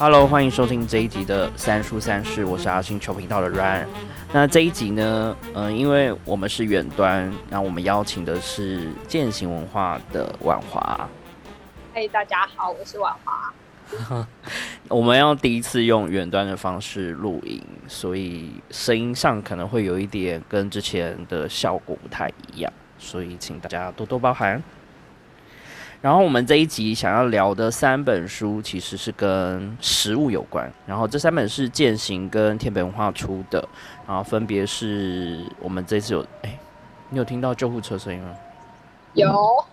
Hello，欢迎收听这一集的三叔三世，我是阿星球频道的 Ryan。那这一集呢，嗯，因为我们是远端，那我们邀请的是践行文化的婉华。嘿，大家好，我是婉华。我们要第一次用远端的方式录音，所以声音上可能会有一点跟之前的效果不太一样，所以请大家多多包涵。然后我们这一集想要聊的三本书，其实是跟食物有关。然后这三本是践行跟天北文化出的，然后分别是我们这次有哎，你有听到救护车声音吗？有。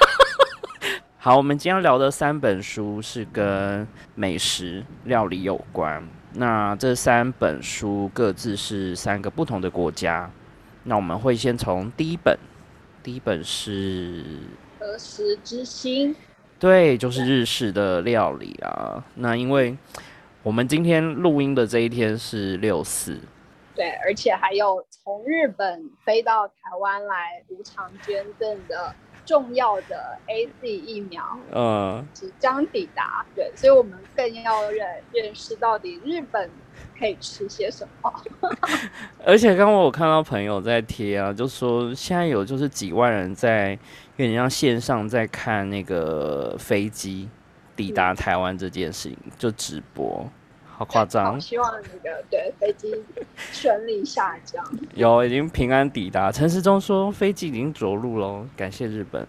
好，我们今天聊的三本书是跟美食料理有关。那这三本书各自是三个不同的国家。那我们会先从第一本，第一本是。和食之心，对，就是日式的料理啊。那因为我们今天录音的这一天是六四，对，而且还有从日本飞到台湾来无偿捐赠的重要的 A Z 疫苗，嗯，即将抵达，对，所以我们更要认认识到底日本。可以吃些什么？而且刚刚我看到朋友在贴啊，就说现在有就是几万人在有点像线上在看那个飞机抵达台湾这件事情，就直播，好夸张！希望那个对飞机顺利下降。有已经平安抵达，陈时中说飞机已经着陆喽，感谢日本。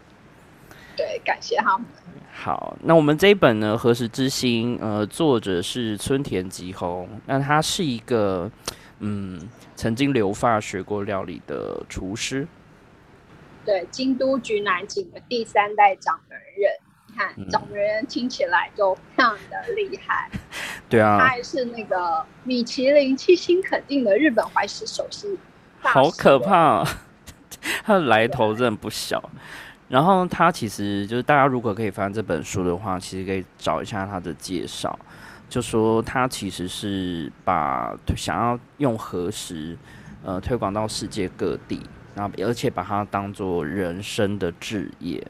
对，感谢他们。好，那我们这一本呢，《何时之心》呃，作者是村田吉弘，那他是一个嗯，曾经留发学过料理的厨师。对，京都局南井的第三代掌门人，你看掌门人听起来就非常的厉害。对啊，他还是那个米其林七星肯定的日本怀石首席。好可怕，他的来头真的不小。然后他其实就是大家如果可以翻这本书的话，其实可以找一下他的介绍，就说他其实是把想要用核食呃推广到世界各地，然后而且把它当做人生的置业。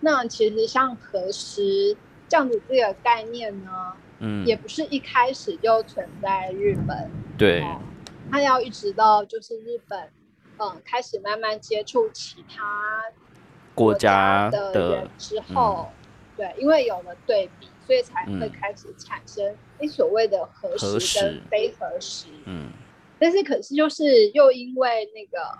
那其实像核食这样子这个概念呢，嗯，也不是一开始就存在日本，对，他要一直到就是日本嗯开始慢慢接触其他。国家的人之后，对，因为有了对比，所以才会开始产生你所谓的合适跟非合适。嗯，但是可是就是又因为那个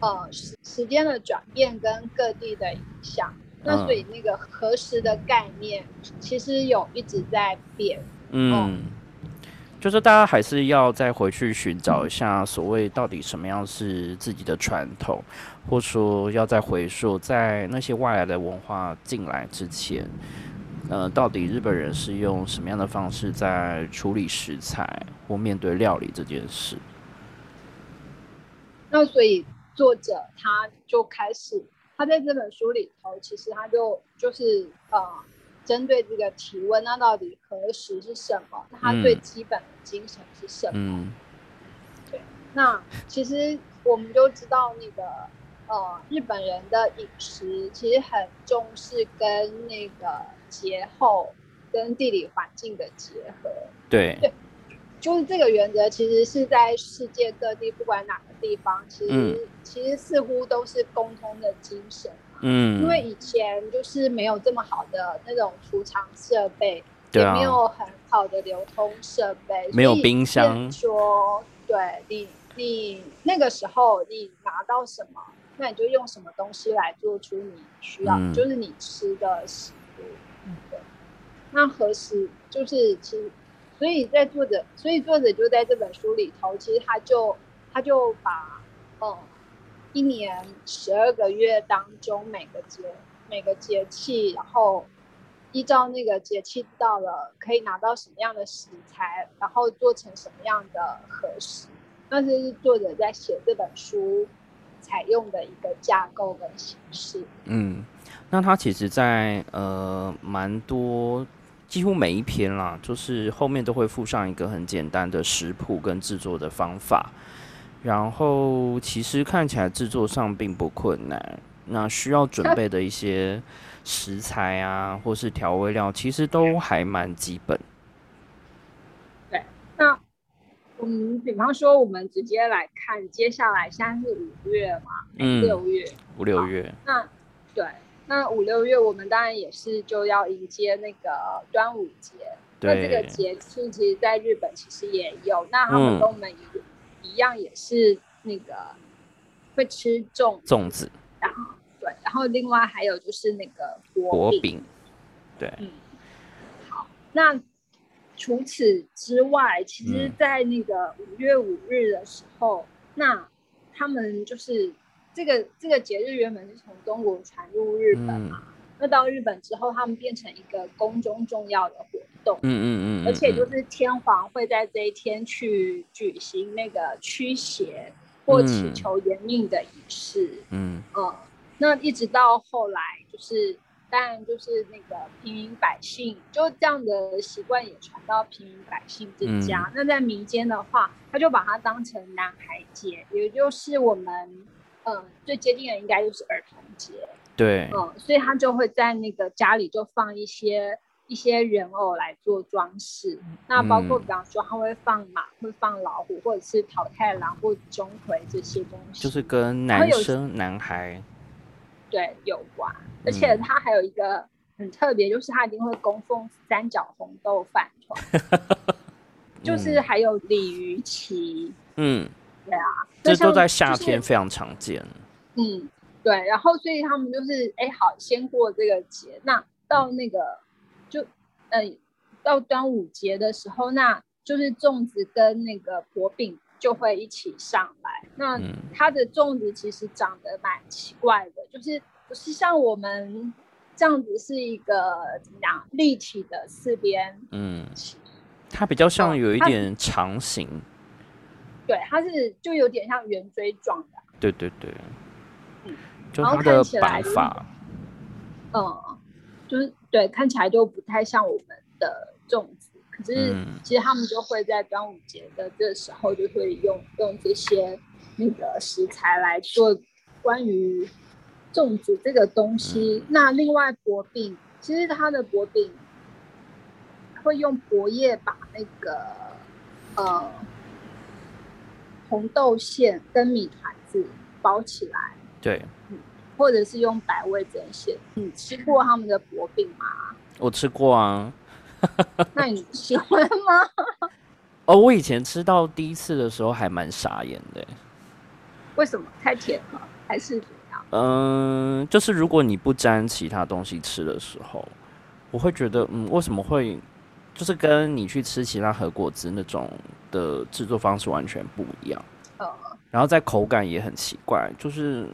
呃时时间的转变跟各地的影响，那所以那个核实的概念其实有一直在变。嗯。就是大家还是要再回去寻找一下，所谓到底什么样是自己的传统，或说要再回溯在那些外来的文化进来之前，呃，到底日本人是用什么样的方式在处理食材或面对料理这件事？那所以作者他就开始，他在这本书里头，其实他就就是呃。针对这个体温，那到底何时是什么？它最基本的精神是什么？对，那其实我们就知道，那个呃，日本人的饮食其实很重视跟那个节后跟地理环境的结合。对，对，就是这个原则，其实是在世界各地，不管哪个地方，其实其实似乎都是共通的精神。嗯，因为以前就是没有这么好的那种储藏设备，也没有很好的流通设备，没有冰箱。说，对你，你那个时候你拿到什么，那你就用什么东西来做出你需要，就是你吃的食物。对。那何时就是其实，所以在作者，所以作者就在这本书里头，其实他就他就把，嗯。一年十二个月当中，每个节每个节气，然后依照那个节气到了，可以拿到什么样的食材，然后做成什么样的合食，那是作者在写这本书采用的一个架构跟形式。嗯，那他其实，在呃蛮多，几乎每一篇啦，就是后面都会附上一个很简单的食谱跟制作的方法。然后其实看起来制作上并不困难，那需要准备的一些食材啊，或是调味料，其实都还蛮基本。对，那嗯，比方说，我们直接来看，接下来现在是五月嘛，嗯，六月，五六月。那对，那五六月我们当然也是就要迎接那个端午节。那这个节气其实在日本其实也有，那他们跟我们一一样，也是那个会吃粽粽子。然后对，然后另外还有就是那个薄饼。对，嗯，好，那。除此之外，其实，在那个五月五日的时候，那他们就是这个这个节日原本是从中国传入日本嘛，那到日本之后，他们变成一个宫中重要的活动，嗯嗯嗯，而且就是天皇会在这一天去举行那个驱邪或祈求延命的仪式，嗯嗯，那一直到后来就是。当然就是那个平民百姓，就这样的习惯也传到平民百姓之家。那在民间的话，他就把它当成男孩节，也就是我们嗯最接近的应该就是儿童节。对，嗯，所以他就会在那个家里就放一些一些人偶来做装饰。那包括比方说，他会放马，会放老虎，或者是淘太郎或钟馗这些东西，就是跟男生男孩。对，有关，而且他还有一个很特别，就是他一定会供奉三角红豆饭团，就是还有鲤鱼旗。嗯，对啊，这都在夏天非常常见。嗯，对，然后所以他们就是哎，好，先过这个节，那到那个就嗯，到端午节的时候，那就是粽子跟那个薄饼。就会一起上来。那它的粽子其实长得蛮奇怪的，就是不是像我们这样子是一个怎么样立体的四边。嗯，它比较像有一点长形。对，它是就有点像圆锥状的。对对对。嗯，然后看起来法。嗯，就是对，看起来就不太像我们的粽子。可是，其实他们就会在端午节的这时候，就会用用这些那个食材来做关于粽子这个东西。那另外薄饼，其实它的薄饼会用薄叶把那个呃红豆馅跟米团子包起来，对，或者是用百味针馅。你吃过他们的薄饼吗？我吃过啊。那你喜欢吗？哦，我以前吃到第一次的时候还蛮傻眼的。为什么？太甜了，还是怎样？嗯，就是如果你不沾其他东西吃的时候，我会觉得，嗯，为什么会？就是跟你去吃其他核果子那种的制作方式完全不一样。嗯。然后在口感也很奇怪，就是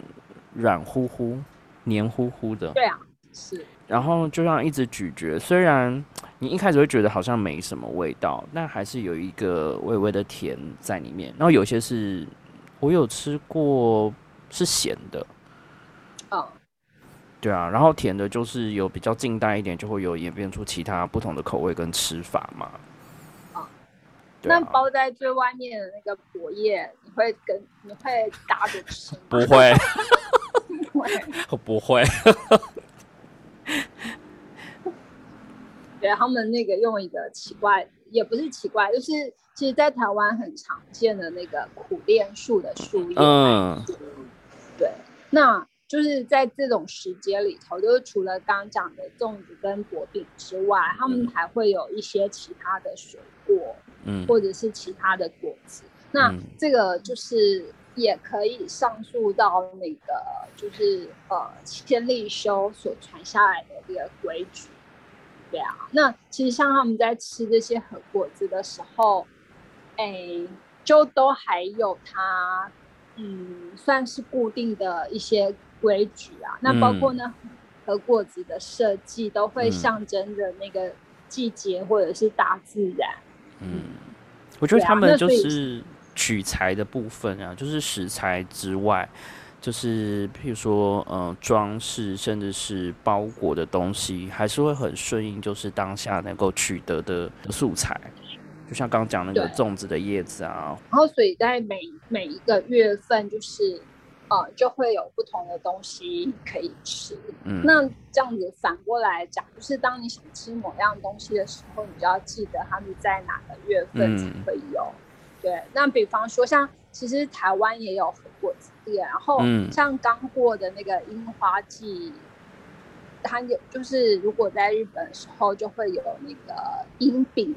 软乎乎、黏糊糊的。对啊，是。然后就让一直咀嚼，虽然你一开始会觉得好像没什么味道，但还是有一个微微的甜在里面。然后有些是我有吃过是咸的，哦，对啊，然后甜的就是有比较近代一点，就会有演变出其他不同的口味跟吃法嘛。啊，那包在最外面的那个薄叶，你会跟你会搭着吃？不会，不会，不会。对他们那个用一个奇怪，也不是奇怪，就是其实，在台湾很常见的那个苦楝树的树叶。嗯，对，那就是在这种时节里头，就是除了刚刚讲的粽子跟薄饼之外，他们还会有一些其他的水果，嗯，或者是其他的果子。那这个就是也可以上溯到那个，就是呃千利休所传下来的这个规矩。对啊，那其实像他们在吃这些核果子的时候，哎，就都还有它，嗯，算是固定的一些规矩啊。那包括呢，核果子的设计都会象征着那个季节或者是大自然。嗯，我觉得他们就是取材的部分啊，就是食材之外。就是譬如说，嗯，装饰甚至是包裹的东西，还是会很顺应，就是当下能够取得的素材。就像刚刚讲那个粽子的叶子啊。然后，所以在每每一个月份，就是呃，就会有不同的东西可以吃。嗯。那这样子反过来讲，就是当你想吃某样东西的时候，你就要记得它是在哪个月份才会有。对，那比方说像其实台湾也有果子店，然后像刚过的那个樱花季，它有就是如果在日本的时候就会有那个樱饼，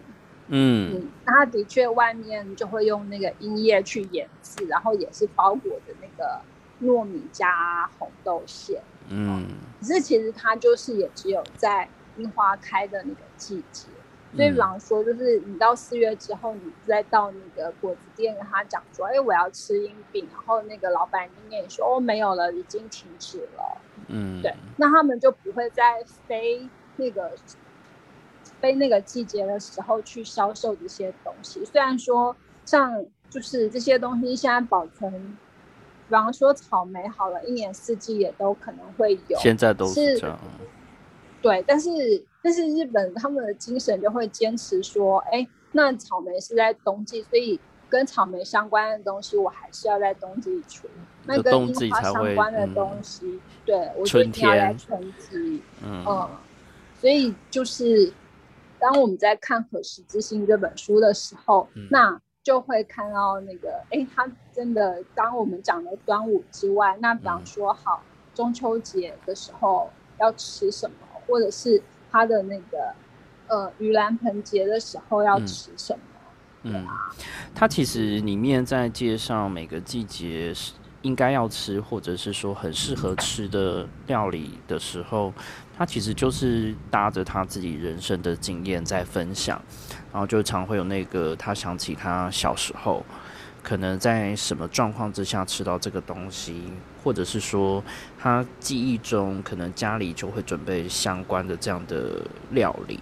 嗯，它的确外面就会用那个樱叶去腌制，然后也是包裹的那个糯米加红豆馅，嗯，可是其实它就是也只有在樱花开的那个季节。所以，狼说，就是你到四月之后，你再到那个果子店跟他讲说：“哎，我要吃樱饼。”然后那个老板就跟你说：“哦，没有了，已经停止了。”嗯，对。那他们就不会在非那个非那个季节的时候去销售这些东西。虽然说，像就是这些东西现在保存，比方说草莓，好了，一年四季也都可能会有。现在都是这样。对，但是但是日本他们的精神就会坚持说，哎，那草莓是在冬季，所以跟草莓相关的东西我还是要在冬季出。那跟樱花相关的东西，对我就一定要在春季。嗯，所以就是当我们在看《可食之心》这本书的时候，那就会看到那个，哎，他真的当我们讲的端午之外，那比方说好中秋节的时候要吃什么？或者是他的那个呃盂兰盆节的时候要吃什么？嗯，他其实里面在介绍每个季节是应该要吃，或者是说很适合吃的料理的时候，他其实就是搭着他自己人生的经验在分享，然后就常会有那个他想起他小时候。可能在什么状况之下吃到这个东西，或者是说他记忆中可能家里就会准备相关的这样的料理。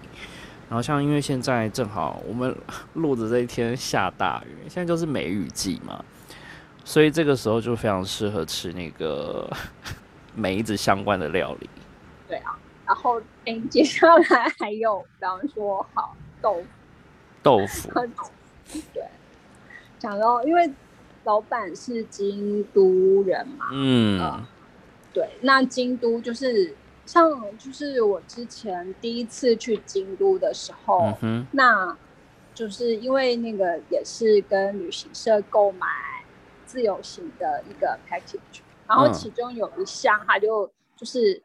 然后像因为现在正好我们录的这一天下大雨，现在就是梅雨季嘛，所以这个时候就非常适合吃那个 梅子相关的料理。对啊，然后哎，接下来还有，比方说好豆腐，豆腐，对。讲到，因为老板是京都人嘛，嗯，对，那京都就是像，就是我之前第一次去京都的时候，那就是因为那个也是跟旅行社购买自由行的一个 package，然后其中有一项，他就就是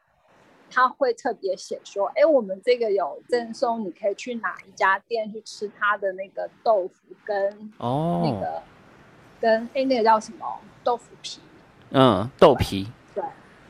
他会特别写说，哎，我们这个有赠送，你可以去哪一家店去吃他的那个豆腐跟哦那个。跟哎，那个叫什么豆腐皮？嗯，豆皮。对，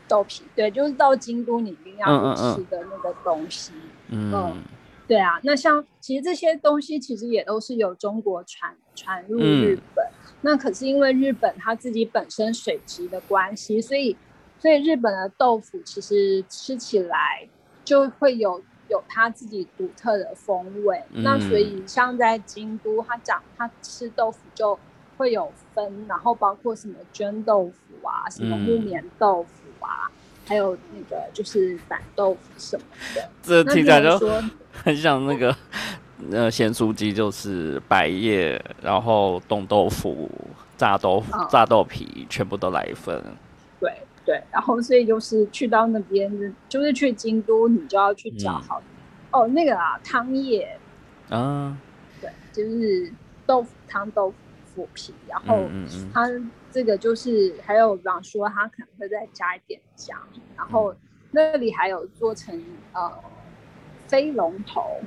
豆皮。对，就是到京都你一定要吃的那个东西。嗯，对啊。那像其实这些东西其实也都是由中国传传入日本。那可是因为日本它自己本身水质的关系，所以所以日本的豆腐其实吃起来就会有有它自己独特的风味。那所以像在京都，他讲他吃豆腐就。会有分，然后包括什么绢豆腐啊，什么木棉豆腐啊，还有那个就是板豆腐什么的。这听起来就很像那个 呃咸酥鸡，就是百叶，然后冻豆腐、炸豆腐、炸豆皮，全部都来一份。对对，然后所以就是去到那边，就是去京都，你就要去找好哦，那个啊汤叶啊，对，就是豆腐汤豆腐。腐皮，然后它这个就是还有，比方说它可能会再加一点姜，然后那里还有做成呃飞龙头，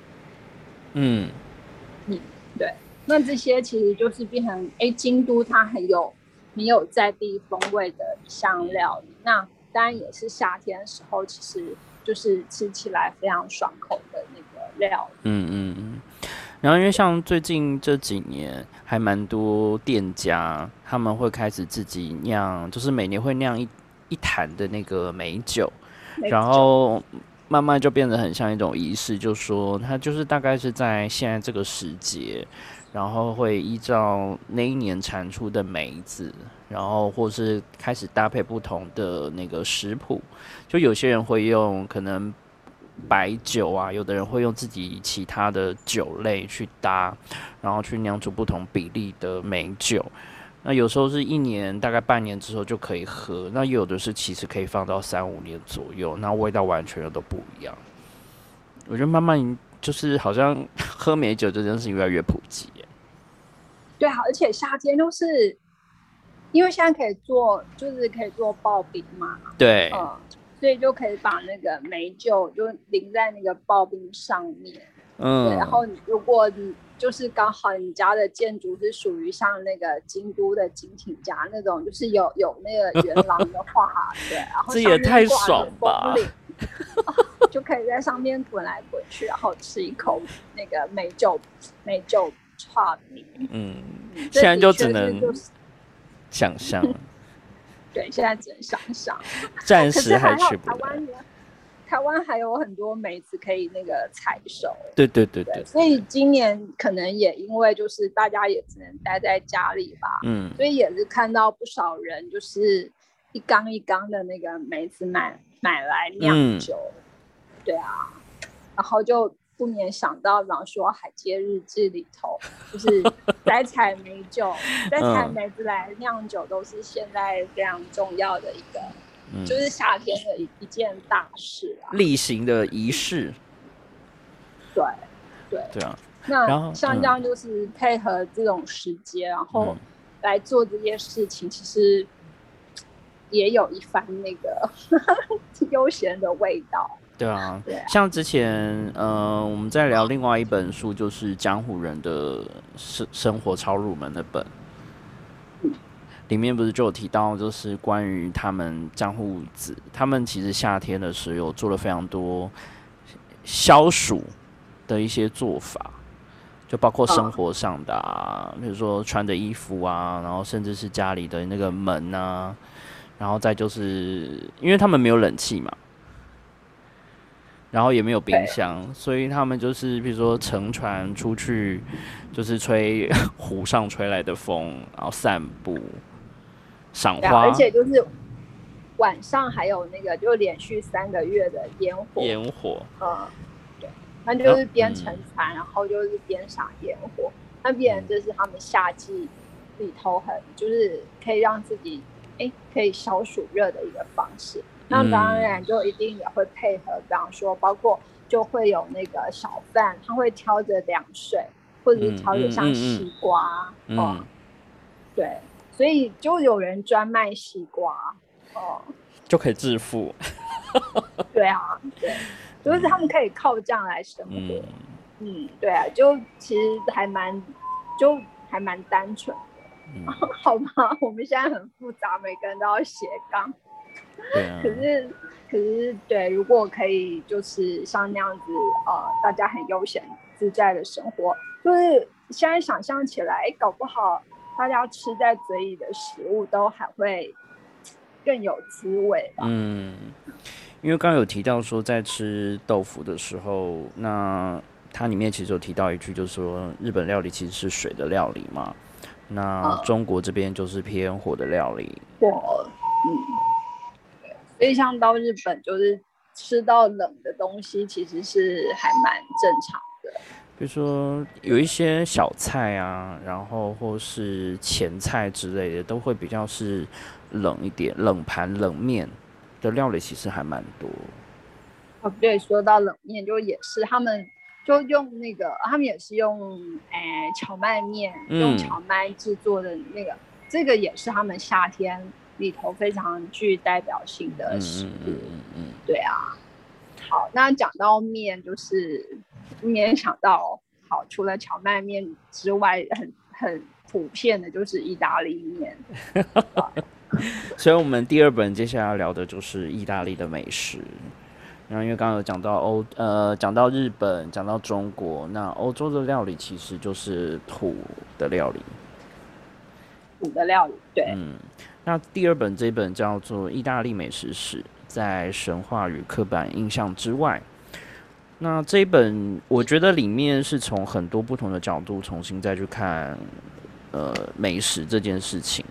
嗯。嗯，对，那这些其实就是变成哎，京都它很有很有在地风味的香料，那当然也是夏天的时候，其实就是吃起来非常爽口的那个料，嗯嗯嗯。然后，因为像最近这几年，还蛮多店家他们会开始自己酿，就是每年会酿一一坛的那个美酒，然后慢慢就变得很像一种仪式，就说它就是大概是在现在这个时节，然后会依照那一年产出的梅子，然后或是开始搭配不同的那个食谱，就有些人会用可能。白酒啊，有的人会用自己其他的酒类去搭，然后去酿出不同比例的美酒。那有时候是一年，大概半年之后就可以喝。那有的是其实可以放到三五年左右，那味道完全又都不一样。我觉得慢慢就是好像 喝美酒这件事情越来越普及。对啊，而且夏天都是，因为现在可以做，就是可以做刨冰嘛。对。嗯，所以就可以把那个美酒就淋在那个刨冰上面。嗯。对，然后如果你就是刚好你家的建筑是属于像那个京都的金町家那种，就是有有那个圆廊的话，对，然后这也太爽吧。就可以在上面滚来滚去，然后吃一口那个美酒美酒串米。嗯，现在就只能想象。对，现在只能想象。暂时还去不。台湾台湾还有很多梅子可以那个采收。对对对对。所以今年可能也因为就是大家也只能待在家里吧。嗯。所以也是看到不少人就是一缸一缸的那个梅子买买来酿酒。对啊，然后就不免想到，比方说《海街日志》里头，就是摘采梅酒、摘采梅子来酿酒，都是现在非常重要的一个，就是夏天的一一件大事啊，例行的仪式。对对。对啊，那像这样就是配合这种时间，然后来做这件事情，其实也有一番那个 悠闲的味道。对啊，对像之前，呃，我们在聊另外一本书，就是江湖人的生生活超入门的本，里面不是就有提到，就是关于他们江户子，他们其实夏天的时候做了非常多消暑的一些做法，就包括生活上的，啊，比如说穿的衣服啊，然后甚至是家里的那个门啊，然后再就是因为他们没有冷气嘛。然后也没有冰箱，所以他们就是比如说乘船出去，就是吹 湖上吹来的风，然后散步、赏花，而且就是晚上还有那个就连续三个月的烟火。烟火，嗯，对，那就是边乘船，然后就是边赏烟火，那边就是他们夏季里头很就是可以让自己哎可以消暑热的一个方式。那当然就一定也会配合，比方说，包括就会有那个小贩，他会挑着凉水，或者是挑着像西瓜，嗯，对，所以就有人专卖西瓜，哦，就可以致富。对啊，对，就是他们可以靠这样来生活。嗯，对啊，就其实还蛮，就还蛮单纯的。好吧，我们现在很复杂，每个人都要斜杠。可是，可是，对，如果可以，就是像那样子，呃，大家很悠闲自在的生活，就是现在想象起来，搞不好大家吃在嘴里的食物都还会更有滋味吧。嗯，因为刚刚有提到说，在吃豆腐的时候，那它里面其实有提到一句，就是说日本料理其实是水的料理嘛，那中国这边就是偏火的料理。火，嗯。所以像到日本，就是吃到冷的东西，其实是还蛮正常的。比如说有一些小菜啊，然后或是前菜之类的，都会比较是冷一点，冷盘冷面的料理其实还蛮多。哦，对，说到冷面，就也是他们就用那个，他们也是用诶荞麦面，用荞麦制作的那个，这个也是他们夏天。里头非常具代表性的食物，嗯嗯嗯，对啊。好，那讲到面，就是联想到，好，除了荞麦面之外，很很普遍的就是意大利面。所以，我们第二本接下来要聊的就是意大利的美食。然后，因为刚刚有讲到欧，呃，讲到日本，讲到中国，那欧洲的料理其实就是土的料理。土的料理，对，嗯。那第二本这本叫做《意大利美食史》，在神话与刻板印象之外，那这一本我觉得里面是从很多不同的角度重新再去看，呃，美食这件事情，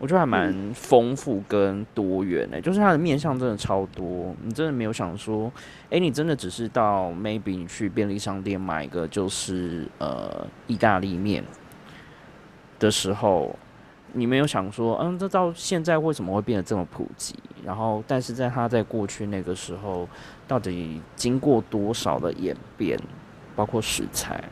我觉得还蛮丰富跟多元的，就是它的面向真的超多，你真的没有想说，哎，你真的只是到 maybe 你去便利商店买一个就是呃意大利面的时候。你没有想说，嗯，这到现在为什么会变得这么普及？然后，但是在它在过去那个时候，到底经过多少的演变，包括食材？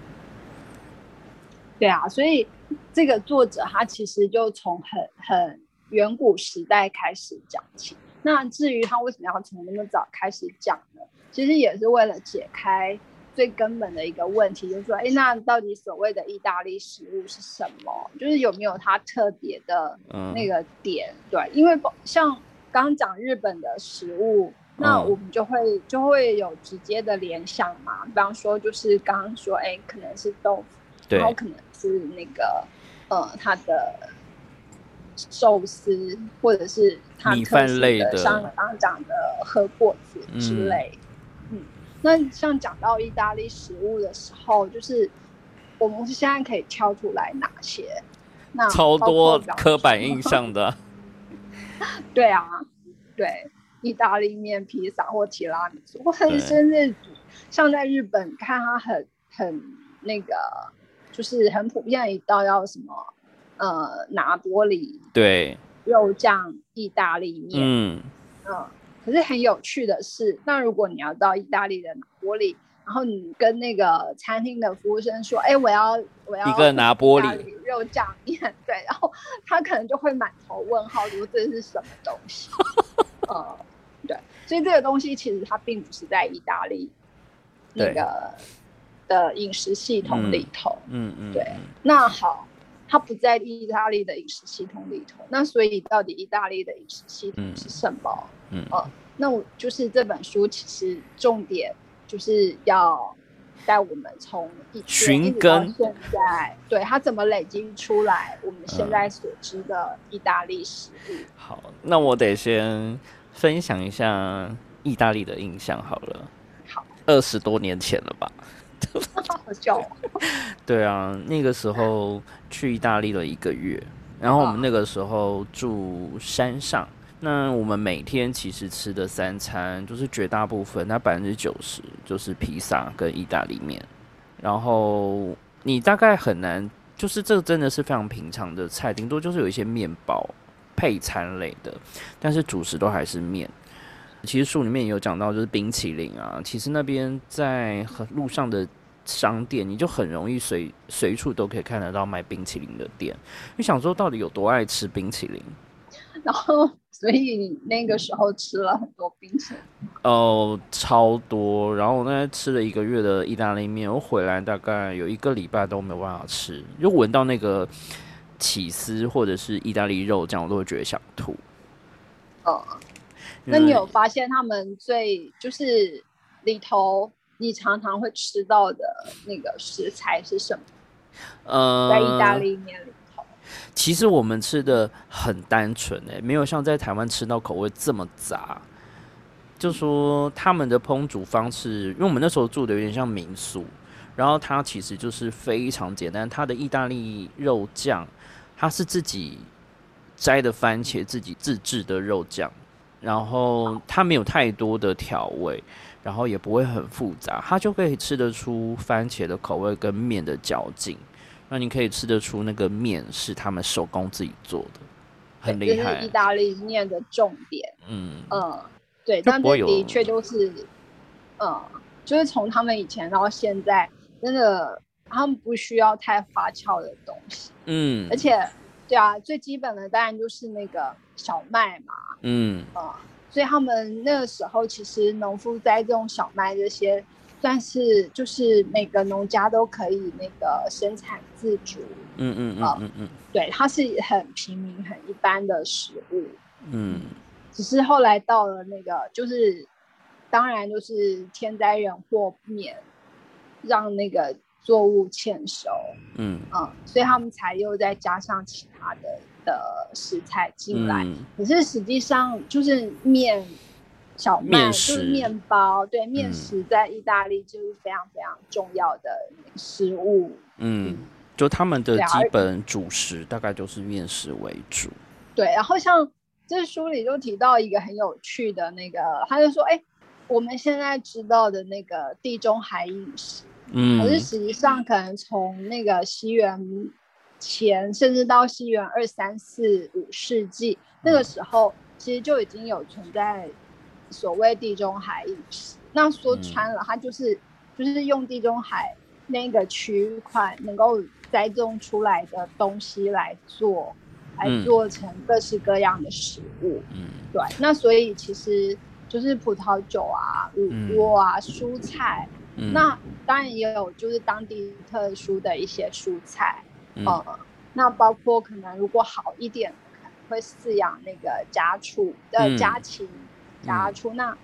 对啊，所以这个作者他其实就从很很远古时代开始讲起。那至于他为什么要从那么早开始讲呢？其实也是为了解开最根本的一个问题，就是说，哎，那到底所谓的意大利食物是什么？就是有没有它特别的那个点？对，因为像刚刚讲日本的食物，那我们就会就会有直接的联想嘛。比方说，就是刚刚说，哎，可能是豆腐，然后可能是那个呃，它的寿司，或者是它特殊的，像刚刚讲的和果子之类。那像讲到意大利食物的时候，就是我们现在可以挑出来哪些？那超多刻板印象的。对啊，对，意大利面、披萨或提拉米苏，或者甚至像在日本看它很很那个，就是很普遍的一道要什么呃拿玻璃对肉酱意大利面，嗯嗯。可是很有趣的是，那如果你要到意大利的拿玻里，然后你跟那个餐厅的服务生说：“哎，我要我要一个拿玻璃肉酱面。”对，然后他可能就会满头问号，说这是什么东西？呃，对，所以这个东西其实它并不是在意大利那个的饮食系统里头。嗯嗯，对。那好，它不在意大利的饮食系统里头。那所以到底意大利的饮食系统是什么？嗯那我就是这本书，其实重点就是要带我们从一寻根现在，对它怎么累积出来我们现在所知的意大利食物。好，那我得先分享一下意大利的印象好了。好，二十多年前了吧？好笑。对啊，那个时候去意大利了一个月，然后我们那个时候住山上。那我们每天其实吃的三餐，就是绝大部分，那百分之九十就是披萨跟意大利面。然后你大概很难，就是这个真的是非常平常的菜，顶多就是有一些面包配餐类的，但是主食都还是面。其实书里面也有讲到，就是冰淇淋啊，其实那边在路上的商店，你就很容易随随处都可以看得到卖冰淇淋的店。你想说，到底有多爱吃冰淇淋？然后。所以你那个时候吃了很多冰淇淋哦，超多。然后我那天吃了一个月的意大利面，我回来大概有一个礼拜都没有办法吃，就闻到那个起司或者是意大利肉酱，我都会觉得想吐。哦，那你有发现他们最就是里头你常常会吃到的那个食材是什么？呃，在意大利面里。其实我们吃的很单纯诶，没有像在台湾吃到口味这么杂。就说他们的烹煮方式，因为我们那时候住的有点像民宿，然后它其实就是非常简单。它的意大利肉酱，它是自己摘的番茄，自己自制的肉酱，然后它没有太多的调味，然后也不会很复杂，它就可以吃得出番茄的口味跟面的嚼劲。那你可以吃得出那个面是他们手工自己做的，很厉害。是意大利面的重点。嗯嗯，对，但的确就是，嗯，就是从他们以前到现在，真的他们不需要太花俏的东西。嗯，而且，对啊，最基本的当然就是那个小麦嘛。嗯啊，所以他们那个时候其实农夫栽种小麦这些。算是就是每个农家都可以那个生产自主，嗯嗯嗯嗯嗯，对，它是很平民、很一般的食物，嗯，只是后来到了那个，就是当然就是天灾人祸免，让那个作物欠收，嗯。嗯，所以他们才又再加上其他的的食材进来，可是实际上就是面。小麦就是面包，对面食在意大利就是非常非常重要的食物。嗯，就他们的基本主食大概就是面食为主。对，然后像这书里就提到一个很有趣的那个，他就说：“哎，我们现在知道的那个地中海饮食，嗯，可是实际上可能从那个西元前，甚至到西元二三四五世纪那个时候，其实就已经有存在。”所谓地中海饮食，那说穿了，它就是就是用地中海那个区块能够栽种出来的东西来做，来做成各式各样的食物。嗯，对。那所以其实就是葡萄酒啊、乳酪啊、蔬菜。那当然也有就是当地特殊的一些蔬菜。嗯。那包括可能如果好一点，可能会饲养那个家畜的家禽、家畜。那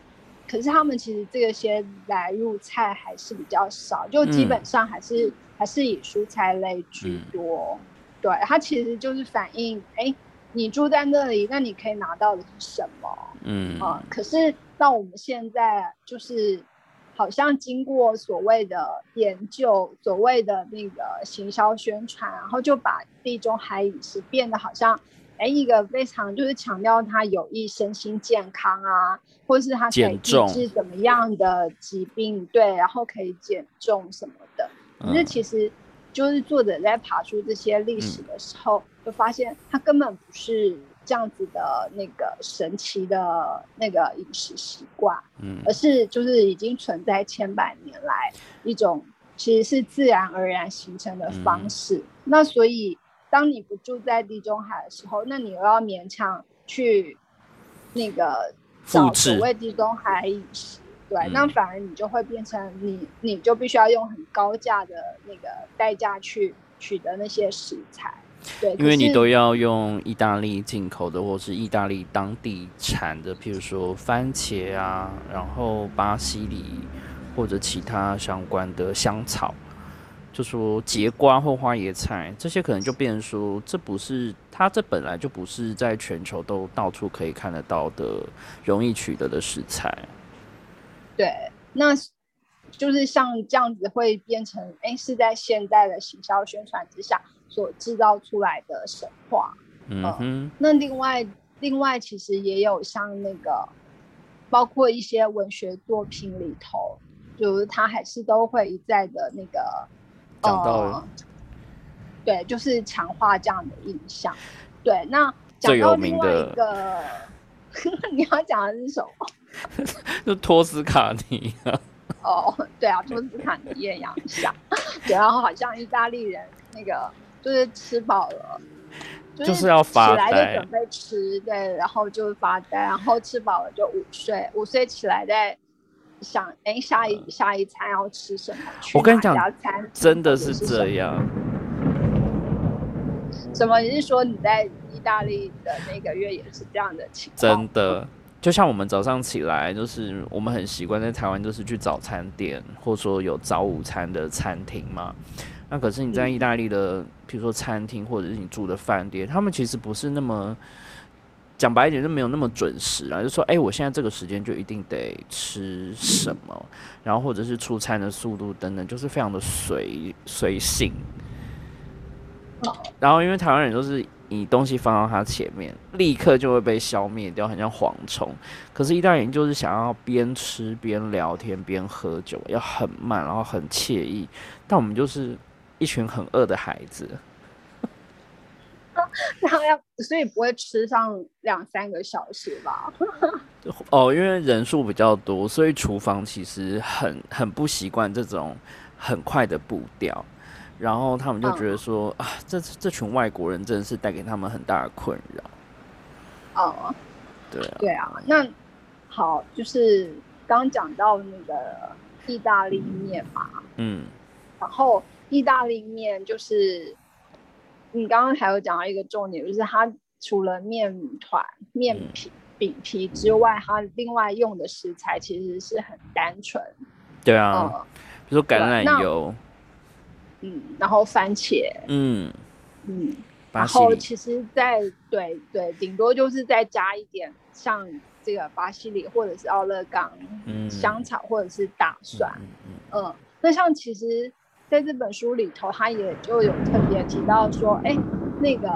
可是他们其实这些来入菜还是比较少，就基本上还是还是以蔬菜类居多。对，它其实就是反映，哎，你住在那里，那你可以拿到的是什么？嗯啊，可是到我们现在就是好像经过所谓的研究，所谓的那个行销宣传，然后就把地中海饮食变得好像。哎，一个非常就是强调他有益身心健康啊，或是他可以抑制怎么样的疾病，对，然后可以减重什么的。可是其实，就是作者在爬出这些历史的时候，就发现他根本不是这样子的那个神奇的那个饮食习惯，嗯，而是就是已经存在千百年来一种其实是自然而然形成的方式。那所以。当你不住在地中海的时候，那你又要勉强去那个找所谓地中海饮食，对，那反而你就会变成你，你就必须要用很高价的那个代价去取得那些食材，对，因为你都要用意大利进口的，或是意大利当地产的，譬如说番茄啊，然后巴西里或者其他相关的香草。就说节瓜或花椰菜这些，可能就变成说，这不是它这本来就不是在全球都到处可以看得到的、容易取得的食材。对，那就是像这样子会变成，哎，是在现代的行销宣传之下所制造出来的神话。嗯哼。那另外，另外其实也有像那个，包括一些文学作品里头，就是它还是都会一再的那个。哦，对，就是强化这样的印象。对，那讲到另外一个，你要讲的是什么？就托斯卡尼啊。哦，对啊，托斯卡尼艳阳下，对，然后好像意大利人那个就是吃饱了，就是要发呆，起来就准备吃，对，然后就发呆，然后吃饱了就午睡，午睡起来再。想哎，下一下一餐要吃什么？我跟你讲，真的是这样。什么？你是说你在意大利的那个月也是这样的情况？真的，就像我们早上起来，就是我们很习惯在台湾，就是去早餐店，或者说有早午餐的餐厅嘛。那可是你在意大利的，比如说餐厅，或者是你住的饭店，他们其实不是那么。讲白一点就没有那么准时啊，就说哎，我现在这个时间就一定得吃什么，然后或者是出餐的速度等等，就是非常的随随性。然后因为台湾人都是你东西放到他前面，立刻就会被消灭掉，很像蝗虫。可是意大利人就是想要边吃边聊天边喝酒，要很慢，然后很惬意。但我们就是一群很饿的孩子。然后要，所以不会吃上两三个小时吧？哦，因为人数比较多，所以厨房其实很很不习惯这种很快的步调。然后他们就觉得说啊，这这群外国人真的是带给他们很大的困扰。哦，对啊，对啊。那好，就是刚讲到那个意大利面嘛，嗯，然后意大利面就是。你刚刚还有讲到一个重点，就是它除了面团、面皮、饼皮之外，它另外用的食材其实是很单纯。对啊，比如说橄榄油，嗯，然后番茄，嗯嗯，然后其实再对对，顶多就是再加一点像这个巴西里或者是奥勒冈、嗯香草或者是大蒜，嗯，那像其实。在这本书里头，他也就有特别提到说，哎，那个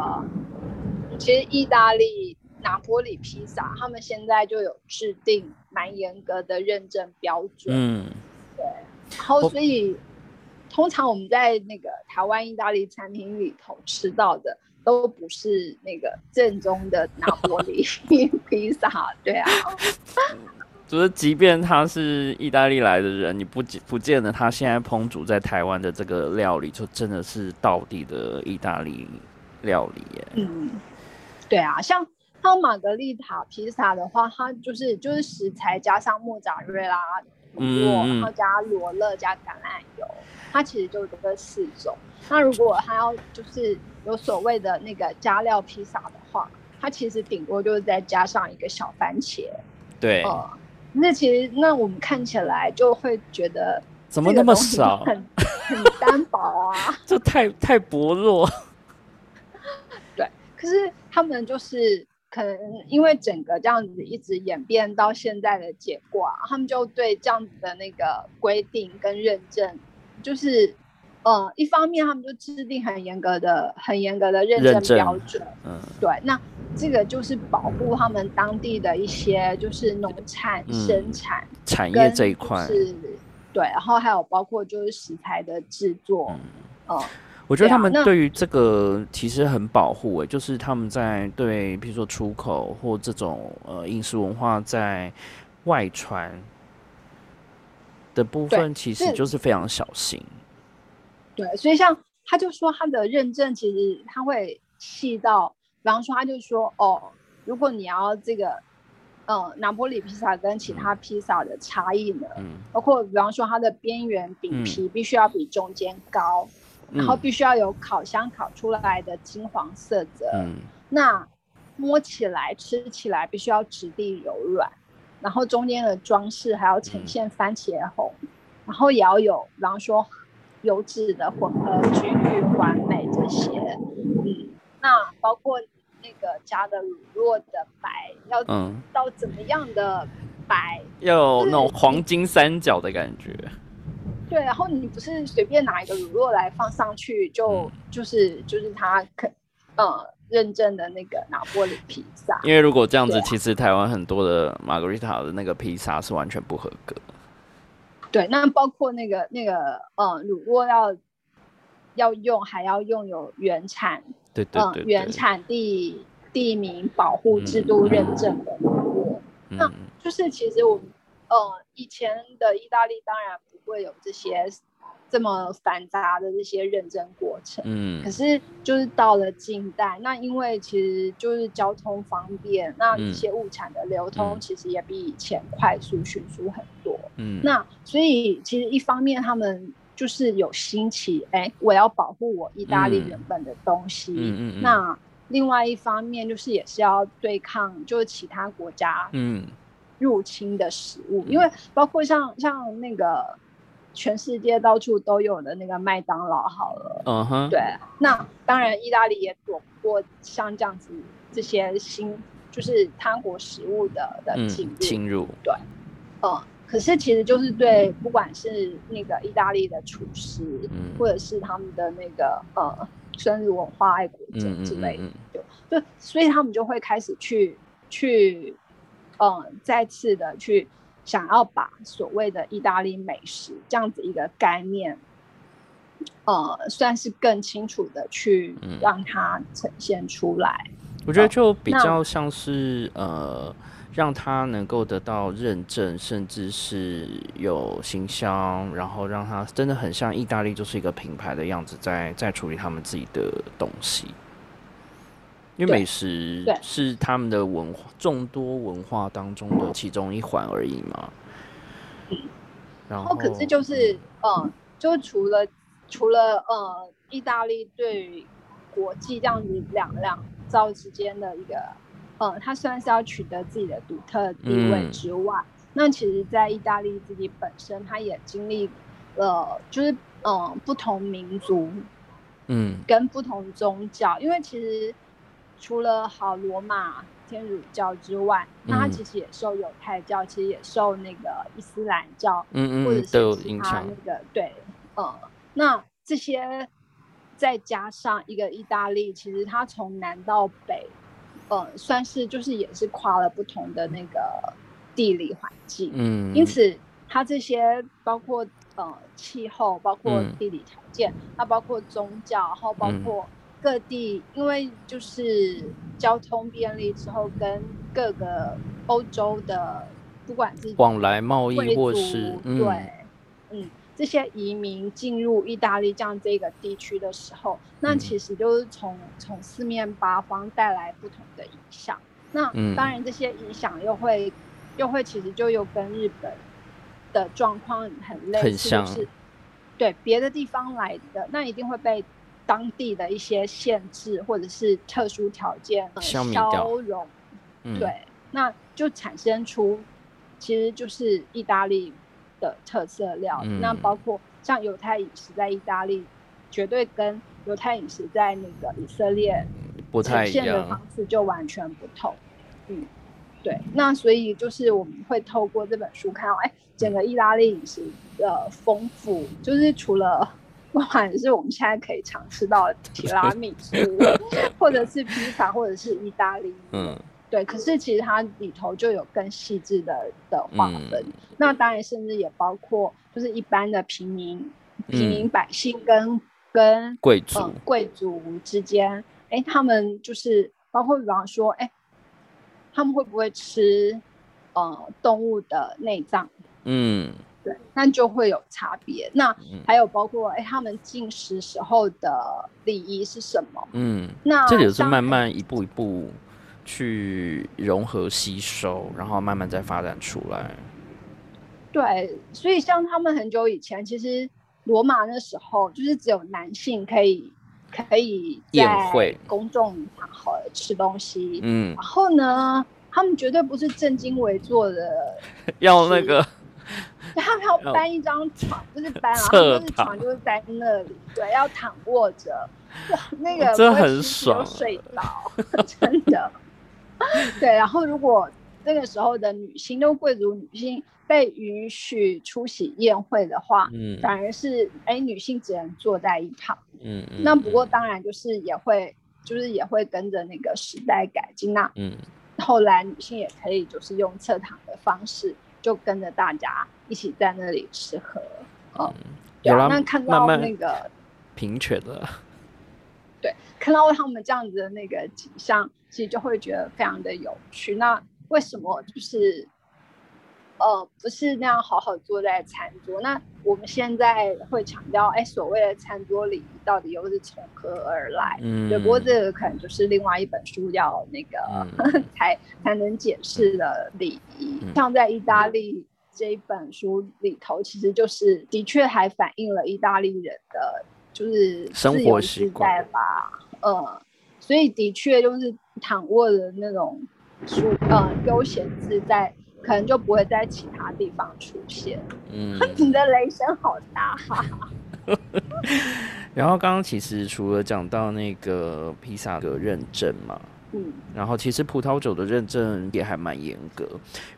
其实意大利拿坡里披萨，他们现在就有制定蛮严格的认证标准。嗯，对。然后，所以通常我们在那个台湾意大利餐厅里头吃到的，都不是那个正宗的拿坡里 披萨。对啊。就是即便他是意大利来的人，你不不见得他现在烹煮在台湾的这个料理，就真的是到底的意大利料理耶。嗯，对啊，像他玛格丽塔披萨的话，它就是就是食材加上莫扎瑞拉嗯，然后加罗勒加橄榄油，它其实就这四种。那如果他要就是有所谓的那个加料披萨的话，它其实顶多就是再加上一个小番茄。对。那其实，那我们看起来就会觉得怎么那么少，很很单薄啊，这太太薄弱。对，可是他们就是可能因为整个这样子一直演变到现在的结果啊，他们就对这样子的那个规定跟认证，就是呃，一方面他们就制定很严格的、很严格的认证标准，嗯，对，那。这个就是保护他们当地的一些，就是农产生产产业这一块，是，对，然后还有包括就是食材的制作，嗯，我觉得他们对于这个其实很保护，哎，就是他们在对，比如说出口或这种呃饮食文化在外传的部分，其实就是非常小心。对，所以像他就说他的认证其实他会细到。比方说，他就说哦，如果你要这个，嗯，拿波里披萨跟其他披萨的差异呢，嗯。包括比方说它的边缘饼皮必须要比中间高，然后必须要有烤箱烤出来的金黄色泽，嗯。那摸起来吃起来必须要质地柔软，然后中间的装饰还要呈现番茄红，然后也要有比方说油脂的混合均匀完美这些。嗯那包括那个加的乳酪的白，要到怎么样的白？要有那种黄金三角的感觉。对，然后你不是随便拿一个乳酪来放上去，就就是就是它可呃认证的那个拿玻璃披萨。因为如果这样子，其实台湾很多的玛格丽塔的那个披萨是完全不合格。对，那包括那个那个嗯乳酪要要用，还要用有原产。嗯，原产地地名保护制度认证的。那就是其实我们呃以前的意大利当然不会有这些这么繁杂的这些认证过程，嗯，可是就是到了近代，那因为其实就是交通方便，那一些物产的流通其实也比以前快速迅速很多，嗯，那所以其实一方面他们。就是有兴起，哎，我要保护我意大利原本的东西。嗯嗯。那另外一方面，就是也是要对抗，就是其他国家嗯入侵的食物，因为包括像像那个全世界到处都有的那个麦当劳，好了，嗯哼，对。那当然，意大利也躲不过像这样子这些新，就是他国食物的的进入。侵入。对，嗯。可是其实就是对，不管是那个意大利的厨师，或者是他们的那个呃生日文化爱国者之类的，就所以他们就会开始去去，嗯，再次的去想要把所谓的意大利美食这样子一个概念，呃，算是更清楚的去让它呈现出来。我觉得就比较像是呃。让他能够得到认证，甚至是有形象，然后让他真的很像意大利，就是一个品牌的样子，在在处理他们自己的东西。因为美食是他们的文化众多文化当中的其中一环而已嘛。然后，可是就是嗯，就除了除了呃，意大利对国际这样子两两造之间的一个。呃，他虽然是要取得自己的独特地位之外，那其实，在意大利自己本身，他也经历了，就是嗯，不同民族，嗯，跟不同宗教，因为其实除了好罗马天主教之外，那他其实也受犹太教，其实也受那个伊斯兰教，嗯嗯，或者是其他那个对，呃，那这些再加上一个意大利，其实它从南到北。呃，算是就是也是跨了不同的那个地理环境，嗯，因此它这些包括呃气候，包括地理条件，它包括宗教，然后包括各地，因为就是交通便利之后，跟各个欧洲的不管是往来贸易或是对，嗯，这些移民进入意大利这样这个地区的时候，那其实就是从从四面八方带来不同的影响。那当然这些影响又会又会其实就又跟日本的状况很类似，就是对别的地方来的，那一定会被当地的一些限制或者是特殊条件消融，对，那就产生出。其实就是意大利的特色料理，那包括像犹太饮食在意大利，绝对跟犹太饮食在那个以色列呈现的方式就完全不同。嗯，对。那所以就是我们会透过这本书看到，哎，整个意大利饮食的丰富，就是除了不管是我们现在可以尝试到提拉米苏，或者是披萨，或者是意大利，嗯。对，可是其实它里头就有更细致的的划分，那当然甚至也包括就是一般的平民平民百姓跟跟贵族贵族之间，哎，他们就是包括比方说，哎，他们会不会吃呃动物的内脏？嗯，对，那就会有差别。那还有包括哎，他们进食时候的礼仪是什么？嗯，那这也是慢慢一步一步。去融合吸收，然后慢慢再发展出来。对，所以像他们很久以前，其实罗马那时候就是只有男性可以可以在公众场合吃东西。嗯，然后呢，他们绝对不是正襟危坐的，要那个，他们要搬一张床，就是搬，然后就是床就是在那里，对，要躺卧着，哇，那个真很爽，睡着，真的。对，然后如果那个时候的女性，都贵族女性被允许出席宴会的话，嗯，反而是哎，女性只能坐在一旁，嗯嗯。那不过当然就是也会，就是也会跟着那个时代改进，那嗯，后来女性也可以就是用侧躺的方式，就跟着大家一起在那里吃喝，嗯，有了，那看到那个平权的。对，看到他们这样子的那个景象，其实就会觉得非常的有趣。那为什么就是，呃，不是那样好好坐在餐桌？那我们现在会强调，哎，所谓的餐桌礼仪到底又是从何而来？嗯，对。不过这个可能就是另外一本书要那个 才才能解释的礼仪。像在意大利这一本书里头，其实就是的确还反映了意大利人的。就是生活习惯吧，呃，所以的确就是躺卧的那种舒呃悠闲自在，可能就不会在其他地方出现。嗯，你的雷声好大。然后刚刚其实除了讲到那个披萨的认证嘛，嗯，然后其实葡萄酒的认证也还蛮严格，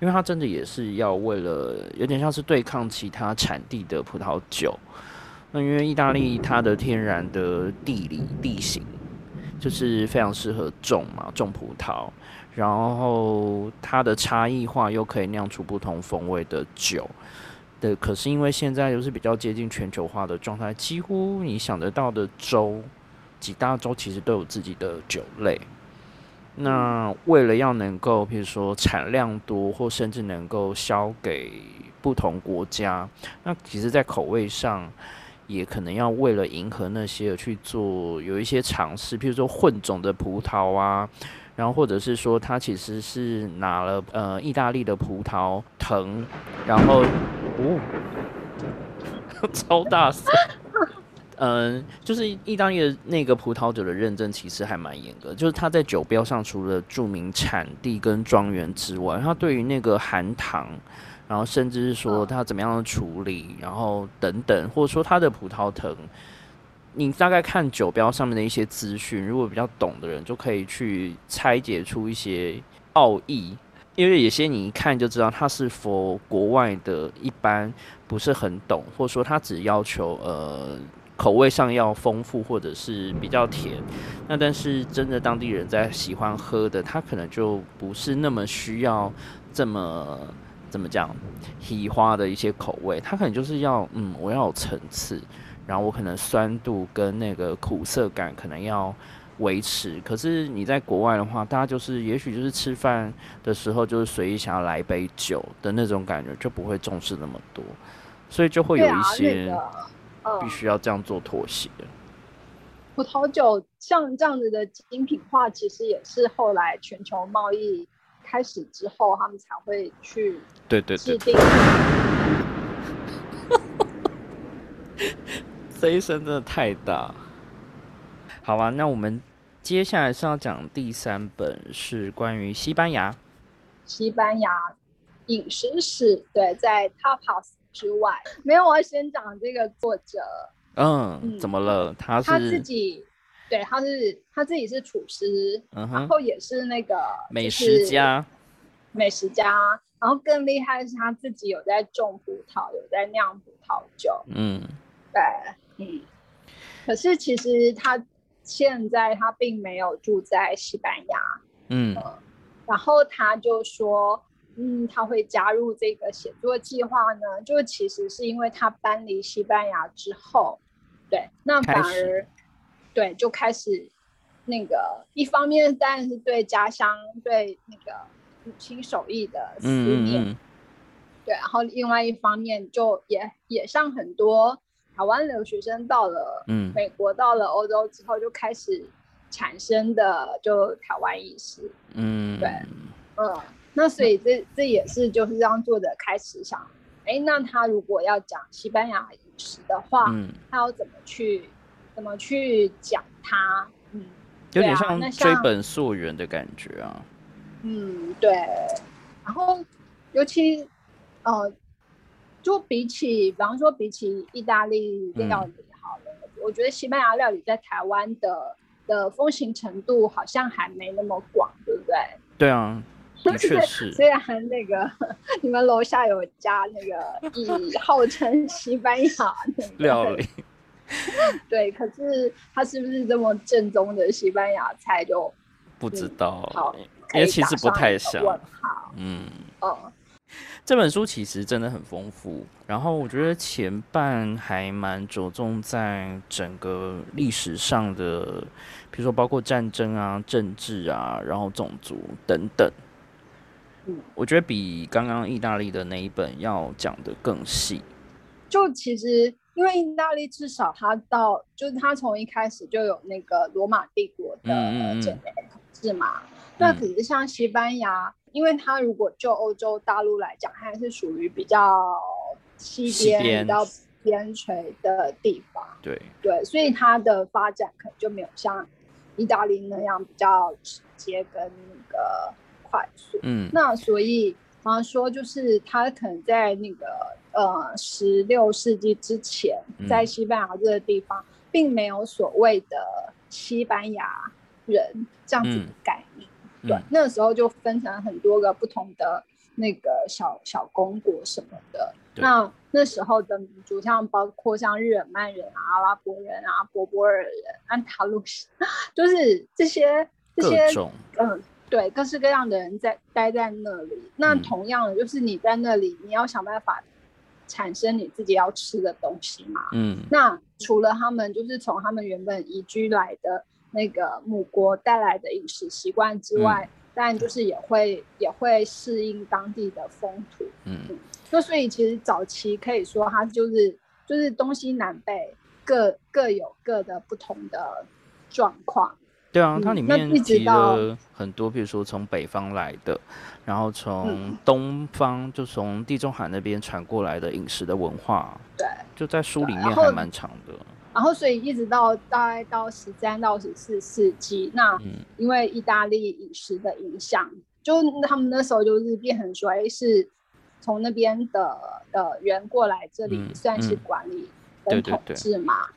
因为它真的也是要为了有点像是对抗其他产地的葡萄酒。那因为意大利它的天然的地理地形就是非常适合种嘛，种葡萄，然后它的差异化又可以酿出不同风味的酒。的可是因为现在又是比较接近全球化的状态，几乎你想得到的州，几大洲其实都有自己的酒类。那为了要能够，譬如说产量多，或甚至能够销给不同国家，那其实在口味上。也可能要为了迎合那些而去做有一些尝试，譬如说混种的葡萄啊，然后或者是说他其实是拿了呃意大利的葡萄藤，然后哦，超大声，嗯，就是意大利的那个葡萄酒的认证其实还蛮严格，就是它在酒标上除了注明产地跟庄园之外，它对于那个含糖。然后甚至是说它怎么样的处理，然后等等，或者说它的葡萄藤，你大概看酒标上面的一些资讯，如果比较懂的人就可以去拆解出一些奥义，因为有些你一看就知道它是否国外的一般不是很懂，或者说它只要求呃口味上要丰富或者是比较甜，那但是真的当地人在喜欢喝的，他可能就不是那么需要这么。怎么讲？提花的一些口味，它可能就是要，嗯，我要有层次，然后我可能酸度跟那个苦涩感可能要维持。可是你在国外的话，大家就是也许就是吃饭的时候就是随意想要来一杯酒的那种感觉，就不会重视那么多，所以就会有一些必须要这样做妥协。葡萄酒像这样子的精品化，其实也是后来全球贸易开始之后，他们才会去对对制定。这一声真的太大。好啊，那我们接下来是要讲第三本，是关于西班牙。西班牙饮食史，对，在 Tapas 之外，没有。我要先讲这个作者。嗯，怎么了？他是他自己，对，他是他自己是厨师，然后也是那个美食家，美食家。然后更厉害的是他自己有在种葡萄，有在酿葡萄酒。嗯，对。嗯，可是其实他现在他并没有住在西班牙，嗯，然后他就说，嗯，他会加入这个写作计划呢，就其实是因为他搬离西班牙之后，对，那反而对就开始那个一方面当然是对家乡对那个母亲手艺的思念，对，然后另外一方面就也也像很多。台湾留学生到了，嗯，美国到了欧洲之后就开始产生的就台湾意识，嗯，对，嗯，那所以这这也是就是让作者开始想，哎，那他如果要讲西班牙饮食的话，嗯，他要怎么去怎么去讲它，嗯，有点像追本溯源的感觉啊，嗯，对，然后尤其呃。就比起，比方说比起意大利料理好了，我觉得西班牙料理在台湾的的风行程度好像还没那么广，对不对？对啊，的 确是。虽然那个你们楼下有家那个以号称西班牙料理，对，可是它是不是这么正宗的西班牙菜就不知道。好，因为其实不太像。嗯，哦。这本书其实真的很丰富，然后我觉得前半还蛮着重在整个历史上的，比如说包括战争啊、政治啊，然后种族等等。嗯，我觉得比刚刚意大利的那一本要讲的更细。就其实因为意大利至少它到就是它从一开始就有那个罗马帝国的这统治嘛，那可是像西班牙。因为它如果就欧洲大陆来讲，它还是属于比较西边、比较边陲的地方。对对，所以它的发展可能就没有像意大利那样比较直接跟那个快速。嗯，那所以，比方说，就是它可能在那个呃十六世纪之前，在西班牙这个地方，并没有所谓的西班牙人这样子的概念。对，那个时候就分成很多个不同的那个小小公国什么的。那那时候的民族，像包括像日耳曼人啊、阿拉伯人啊、博波尔人、安塔路斯，就是这些这些嗯，对，各式各样的人在待在那里。那同样的，就是你在那里，你要想办法产生你自己要吃的东西嘛。嗯。那除了他们，就是从他们原本移居来的。那个母国带来的饮食习惯之外，但就是也会也会适应当地的风土。嗯，那所以其实早期可以说它就是就是东西南北各各有各的不同的状况。对啊，它里面提了很多，比如说从北方来的，然后从东方就从地中海那边传过来的饮食的文化。对，就在书里面还蛮长的。然后，所以一直到大概到十三到十四世纪，那因为意大利饮食的影响，就他们那时候就是变成说，哎，是从那边的的人过来这里算是管理跟统治嘛，对，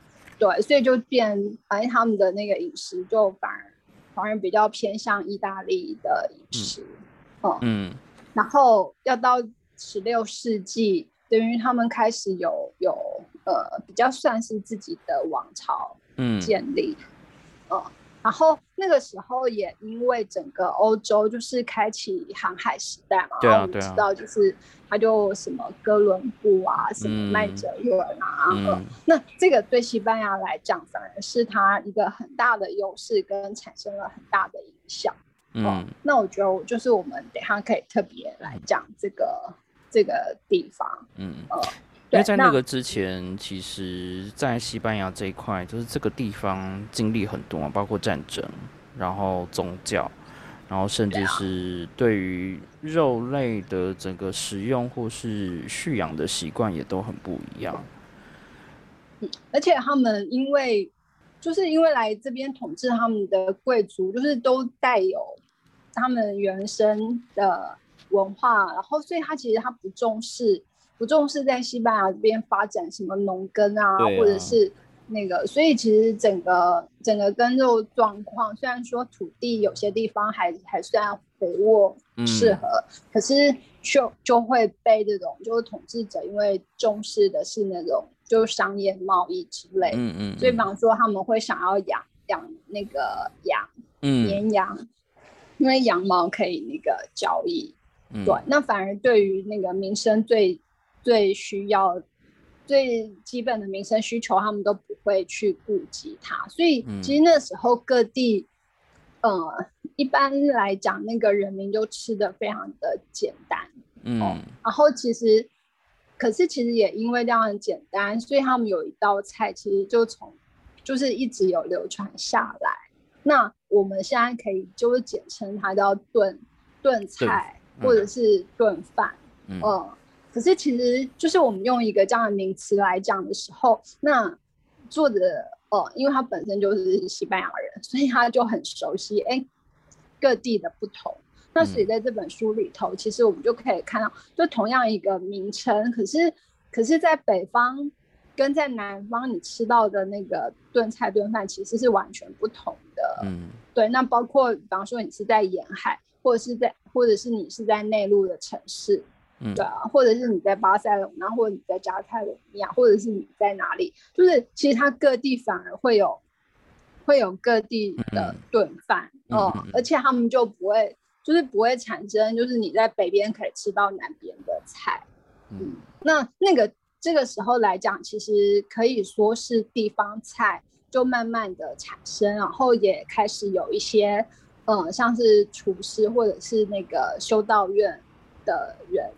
所以就变，反正他们的那个饮食就反而反而比较偏向意大利的饮食，嗯，然后要到十六世纪，等于他们开始有有。呃，比较算是自己的王朝建立，嗯，然后那个时候也因为整个欧洲就是开启航海时代嘛，对啊，对啊，知道就是他就什么哥伦布啊，什么麦哲伦啊，嗯，那这个对西班牙来讲反而是他一个很大的优势，跟产生了很大的影响。嗯，那我觉得就是我们等下可以特别来讲这个这个地方，嗯，呃。因为在那个之前，其实，在西班牙这一块，就是这个地方经历很多，包括战争，然后宗教，然后甚至是对于肉类的整个食用或是蓄养的习惯也都很不一样。嗯，而且他们因为就是因为来这边统治他们的贵族，就是都带有他们原生的文化，然后所以他其实他不重视。不重视在西班牙这边发展什么农耕啊，或者是那个，所以其实整个整个耕肉状况，虽然说土地有些地方还还算肥沃适合，可是就就会被这种就是统治者因为重视的是那种就是商业贸易之类，嗯嗯，所以比方说他们会想要养养那个羊，嗯，绵羊，因为羊毛可以那个交易，对，那反而对于那个民生最最需要、最基本的民生需求，他们都不会去顾及它。所以其实那时候各地，呃，一般来讲，那个人民就吃的非常的简单。嗯，然后其实，可是其实也因为这样的简单，所以他们有一道菜，其实就从就是一直有流传下来。那我们现在可以就是简称它叫炖炖菜，或者是炖饭。嗯。可是其实就是我们用一个这样的名词来讲的时候，那作者哦，因为他本身就是西班牙人，所以他就很熟悉哎各地的不同。那所以在这本书里头，其实我们就可以看到，就同样一个名称，可是可是在北方跟在南方你吃到的那个炖菜炖饭其实是完全不同的。嗯，对。那包括比方说你是在沿海，或者是在或者是你是在内陆的城市。对啊，或者是你在巴塞隆那，或者你在加泰罗尼亚，或者是你在哪里，就是其实它各地反而会有会有各地的顿饭，嗯，而且他们就不会就是不会产生就是你在北边可以吃到南边的菜，嗯，那那个这个时候来讲，其实可以说是地方菜就慢慢的产生，然后也开始有一些嗯，像是厨师或者是那个修道院的人。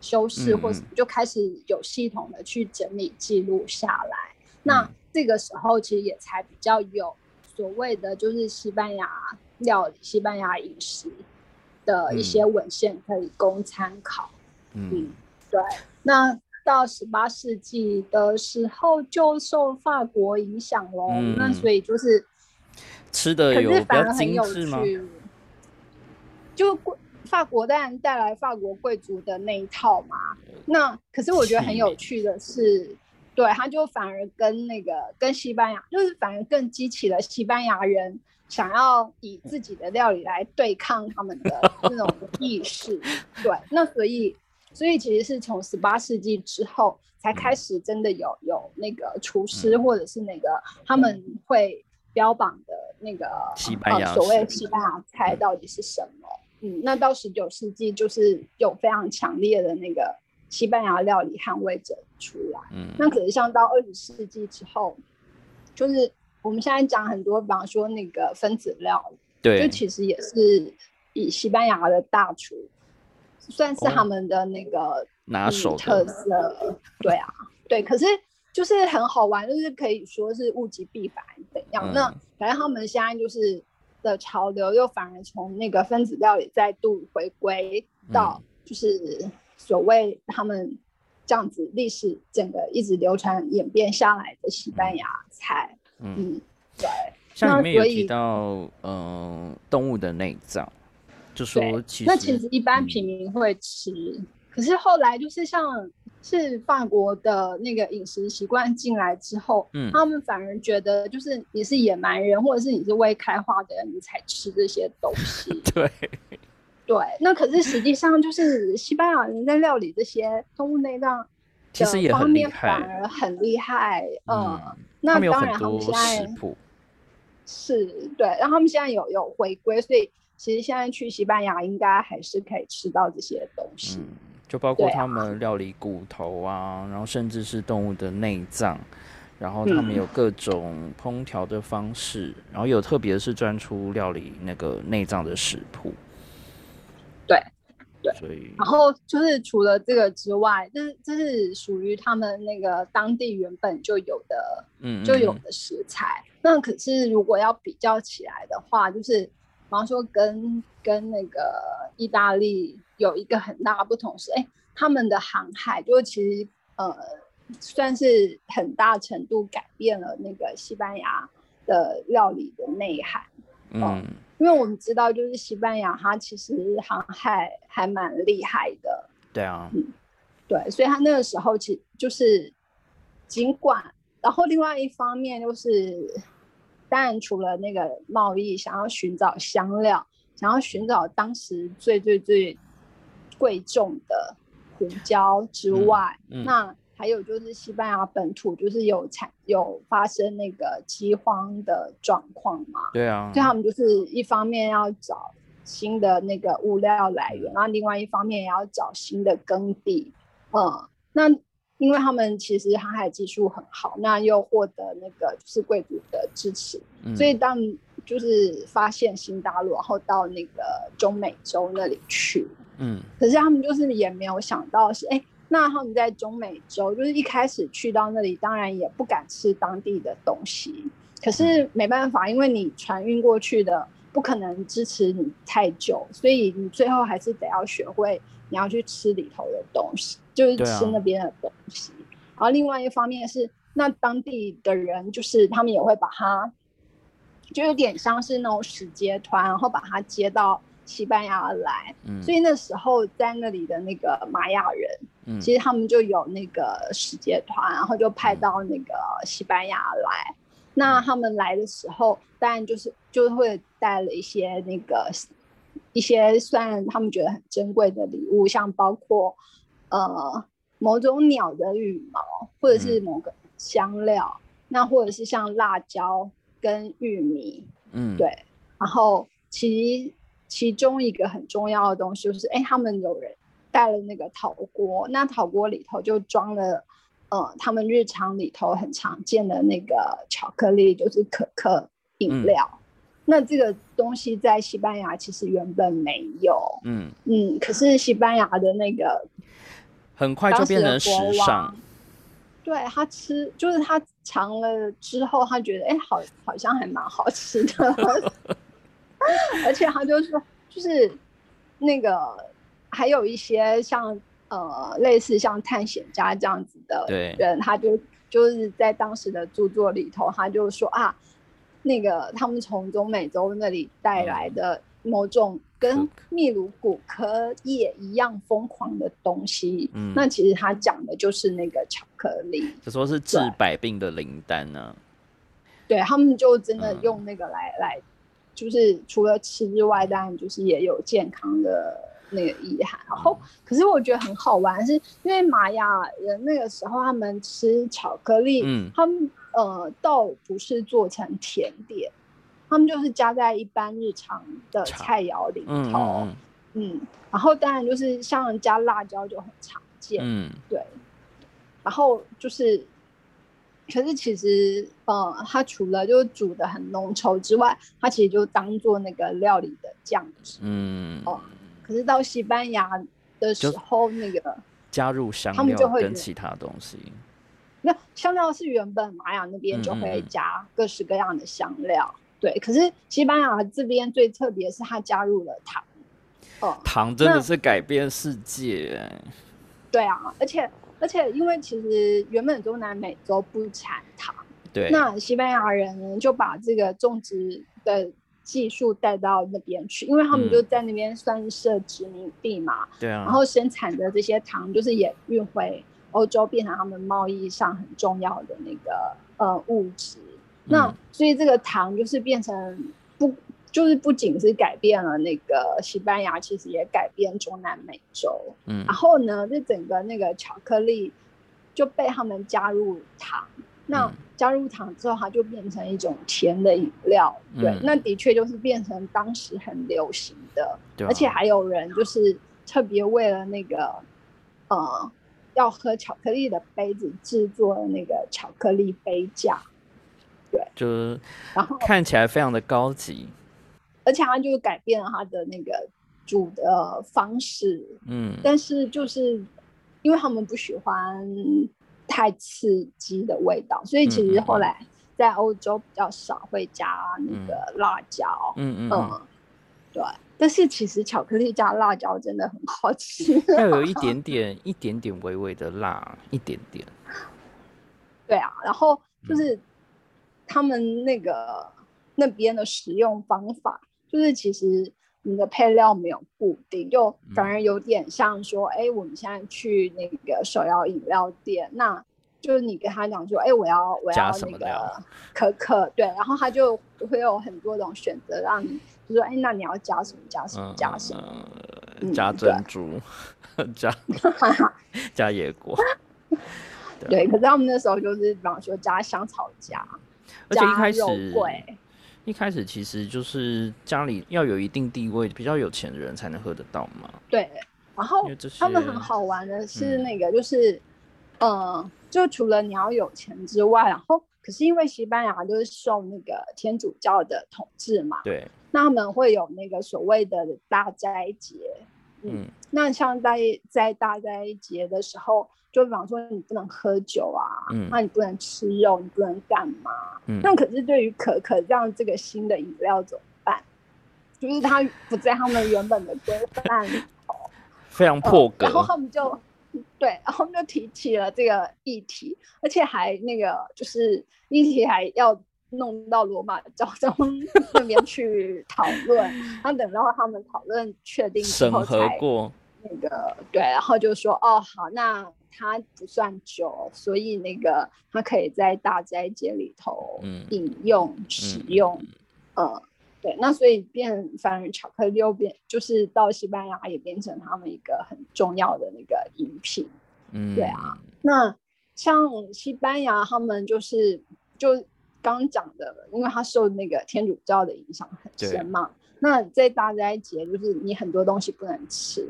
修饰或就开始有系统的去整理记录下来，那这个时候其实也才比较有所谓的就是西班牙料理、西班牙饮食的一些文献可以供参考。嗯，对。那到十八世纪的时候就受法国影响喽，那所以就是吃的有比较精致吗？就。法国当然带来法国贵族的那一套嘛，那可是我觉得很有趣的是，对，他就反而跟那个跟西班牙，就是反而更激起了西班牙人想要以自己的料理来对抗他们的 那种意识。对，那所以所以其实是从十八世纪之后才开始真的有有那个厨师或者是那个他们会标榜的那个西班牙所谓西班牙菜到底是什么。嗯，那到十九世纪就是有非常强烈的那个西班牙料理捍卫者出来。嗯，那可是像到二十世纪之后，就是我们现在讲很多，比方说那个分子料理，对，就其实也是以西班牙的大厨，算是他们的那个拿手特色。对啊，对，可是就是很好玩，就是可以说是物极必反怎样？那反正他们现在就是。的潮流又反而从那个分子料理再度回归到，就是所谓他们这样子历史整个一直流传演变下来的西班牙菜。嗯，对。像里面有提到，嗯，动物的内脏，就说其实那其实一般平民会吃，可是后来就是像。是法国的那个饮食习惯进来之后，嗯，他们反而觉得就是你是野蛮人，或者是你是未开化的人，你才吃这些东西。对，对。那可是实际上就是西班牙人在料理这些动物内脏 其实也很厉害，反而很厉害。嗯，那当然他们现在是对，然后他们现在有有回归，所以其实现在去西班牙应该还是可以吃到这些东西，就包括他们料理骨头啊，然后甚至是动物的内脏，然后他们有各种烹调的方式，然后有特别是专出料理那个内脏的食谱，对。对，所以然后就是除了这个之外，这是这是属于他们那个当地原本就有的，嗯，就有的食材。那可是如果要比较起来的话，就是比方说跟跟那个意大利有一个很大的不同是，哎，他们的航海就其实呃算是很大程度改变了那个西班牙的料理的内涵，嗯。因为我们知道，就是西班牙，它其实航海还蛮厉害的。对啊，嗯，对，所以他那个时候其实就是，尽管，然后另外一方面就是，当然除了那个贸易，想要寻找香料，想要寻找当时最最最贵重的胡椒之外，那。还有就是西班牙本土就是有产有发生那个饥荒的状况嘛？对啊，所以他们就是一方面要找新的那个物料来源，然后另外一方面也要找新的耕地。嗯，那因为他们其实航海技术很好，那又获得那个就是贵族的支持，所以当就是发现新大陆，然后到那个中美洲那里去。嗯，可是他们就是也没有想到是哎。那他们在中美洲，就是一开始去到那里，当然也不敢吃当地的东西。可是没办法，因为你船运过去的不可能支持你太久，所以你最后还是得要学会你要去吃里头的东西，就是吃那边的东西。然后另外一方面是，那当地的人就是他们也会把它，就有点像是那种使节团，然后把他接到。西班牙来，所以那时候在那里的那个玛雅人，其实他们就有那个使节团，然后就派到那个西班牙来。那他们来的时候，当然就是就会带了一些那个一些算他们觉得很珍贵的礼物，像包括呃某种鸟的羽毛，或者是某个香料，那或者是像辣椒跟玉米，嗯，对，然后其。其中一个很重要的东西就是，哎，他们有人带了那个陶锅，那陶锅里头就装了，呃，他们日常里头很常见的那个巧克力，就是可可饮料。那这个东西在西班牙其实原本没有，嗯嗯，可是西班牙的那个很快就变成时尚。对他吃，就是他尝了之后，他觉得，哎，好，好像还蛮好吃的。而且他就说，就是那个还有一些像呃类似像探险家这样子的人，他就就是在当时的著作里头，他就说啊，那个他们从中美洲那里带来的某种跟秘鲁骨科叶一样疯狂的东西，嗯，那其实他讲的就是那个巧克力，就说是治百病的灵丹呢。对他们就真的用那个来来。就是除了吃之外，当然就是也有健康的那个意涵。然后，可是我觉得很好玩，是因为玛雅人那个时候他们吃巧克力，嗯，他们呃倒不是做成甜点，他们就是加在一般日常的菜肴里头，嗯，然后当然就是像加辣椒就很常见，嗯，对，然后就是。可是其实，呃，它除了就是煮的很浓稠之外，它其实就当做那个料理的酱汁。嗯。哦。可是到西班牙的时候，那个加入香料跟其他东西。那香料是原本玛雅那边就会加各式各样的香料，对。可是西班牙这边最特别是它加入了糖。哦。糖真的是改变世界。对啊，而且。而且，因为其实原本中南美洲不产糖，对，那西班牙人呢就把这个种植的技术带到那边去，因为他们就在那边算设殖民地嘛，对啊，然后生产的这些糖就是也运回欧洲，变成他们贸易上很重要的那个呃物质。那所以这个糖就是变成不。就是不仅是改变了那个西班牙，其实也改变中南美洲。嗯，然后呢，这整个那个巧克力就被他们加入糖。那加入糖之后，它就变成一种甜的饮料。对，那的确就是变成当时很流行的，而且还有人就是特别为了那个呃要喝巧克力的杯子制作的那个巧克力杯架。对，就是然后看起来非常的高级，而且它就改变了它的那个煮的方式。嗯，但是就是因为他们不喜欢。太刺激的味道，所以其实后来在欧洲比较少会加那个辣椒。嗯嗯，对。但是其实巧克力加辣椒真的很好吃，要有一点点、一点点微微的辣，一点点。对啊，然后就是他们那个那边的使用方法，就是其实你的配料没有固定，就反而有点像说，哎，我们现在去那个手摇饮料店，那。就是你跟他讲说，哎，我要我要那个可可，对，然后他就会有很多种选择，让你就说，哎，那你要加什么加什么加什么，加珍珠，加 加野果，对。可是他们那时候就是，比方说加香草荚，而且一开始一开始其实就是家里要有一定地位、比较有钱的人才能喝得到嘛。对，然后他们很好玩的是那个，就是嗯。就除了你要有钱之外，然后可是因为西班牙就是受那个天主教的统治嘛，对，那他们会有那个所谓的大斋节，嗯，那像在在大斋节的时候，就比方说你不能喝酒啊，嗯，那你不能吃肉，你不能干嘛？嗯，那可是对于可可这样这个新的饮料怎么办？就是它不在他们原本的规范里头，非常破格，然后他们就。对，然后就提起了这个议题，而且还那个就是议题还要弄到罗马教宗 那边去讨论，然后等到他们讨论确定之后才过那个对，然后就说哦好，那它不算酒，所以那个它可以在大斋节里头饮用使用，嗯。对，那所以变反而巧克力又变，就是到西班牙也变成他们一个很重要的那个饮品。嗯，对啊。那像西班牙，他们就是就刚讲的，因为他受那个天主教的影响很深嘛。那在大斋节，就是你很多东西不能吃，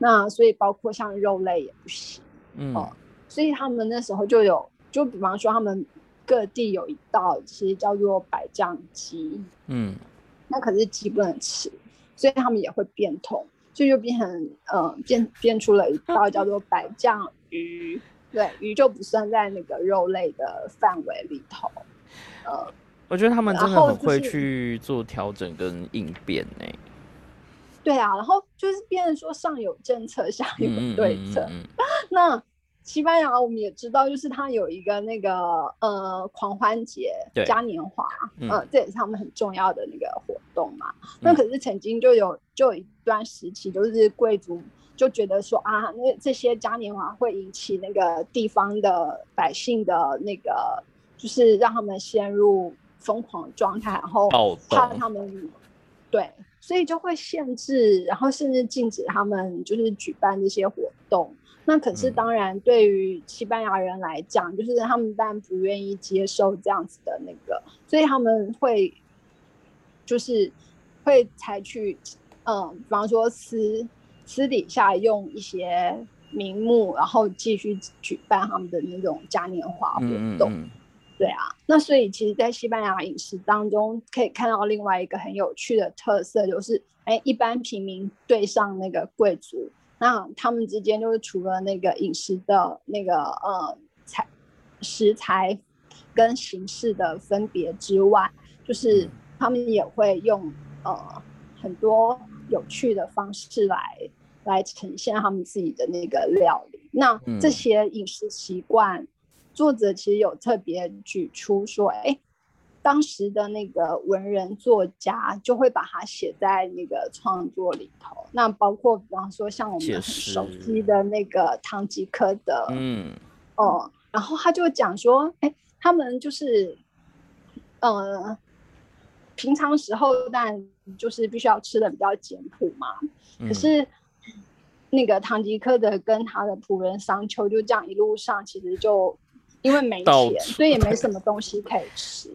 那所以包括像肉类也不行。嗯。哦，所以他们那时候就有，就比方说他们各地有一道其实叫做百酱鸡。嗯。那可是鸡不能吃，所以他们也会变通，所以就变成嗯变变出了一道叫做白酱鱼，对，鱼就不算在那个肉类的范围里头。呃，我觉得他们真的很会去做调整跟应变呢。对啊，然后就是变成说上有政策，下有对策。那。西班牙我们也知道，就是它有一个那个呃狂欢节嘉年华，嗯，这也是他们很重要的那个活动嘛。那可是曾经就有就有一段时期，就是贵族就觉得说啊，那这些嘉年华会引起那个地方的百姓的那个，就是让他们陷入疯狂状态，然后怕他们对，所以就会限制，然后甚至禁止他们就是举办这些活动。那可是当然，对于西班牙人来讲，就是他们当然不愿意接受这样子的那个，所以他们会就是会采取，嗯，比方说私私底下用一些名目，然后继续举办他们的那种嘉年华活动。对啊，那所以其实，在西班牙饮食当中，可以看到另外一个很有趣的特色，就是哎，一般平民对上那个贵族。那他们之间就是除了那个饮食的那个呃材食材跟形式的分别之外，就是他们也会用呃很多有趣的方式来来呈现他们自己的那个料理。那这些饮食习惯，作者其实有特别举出说，哎。当时的那个文人作家就会把它写在那个创作里头，那包括比方说像我们很熟悉的那个唐吉诃德，嗯，哦，然后他就讲说，哎，他们就是，呃，平常时候但就是必须要吃的比较简朴嘛，可是那个唐吉诃德跟他的仆人商丘就这样一路上其实就因为没钱，所以也没什么东西可以吃。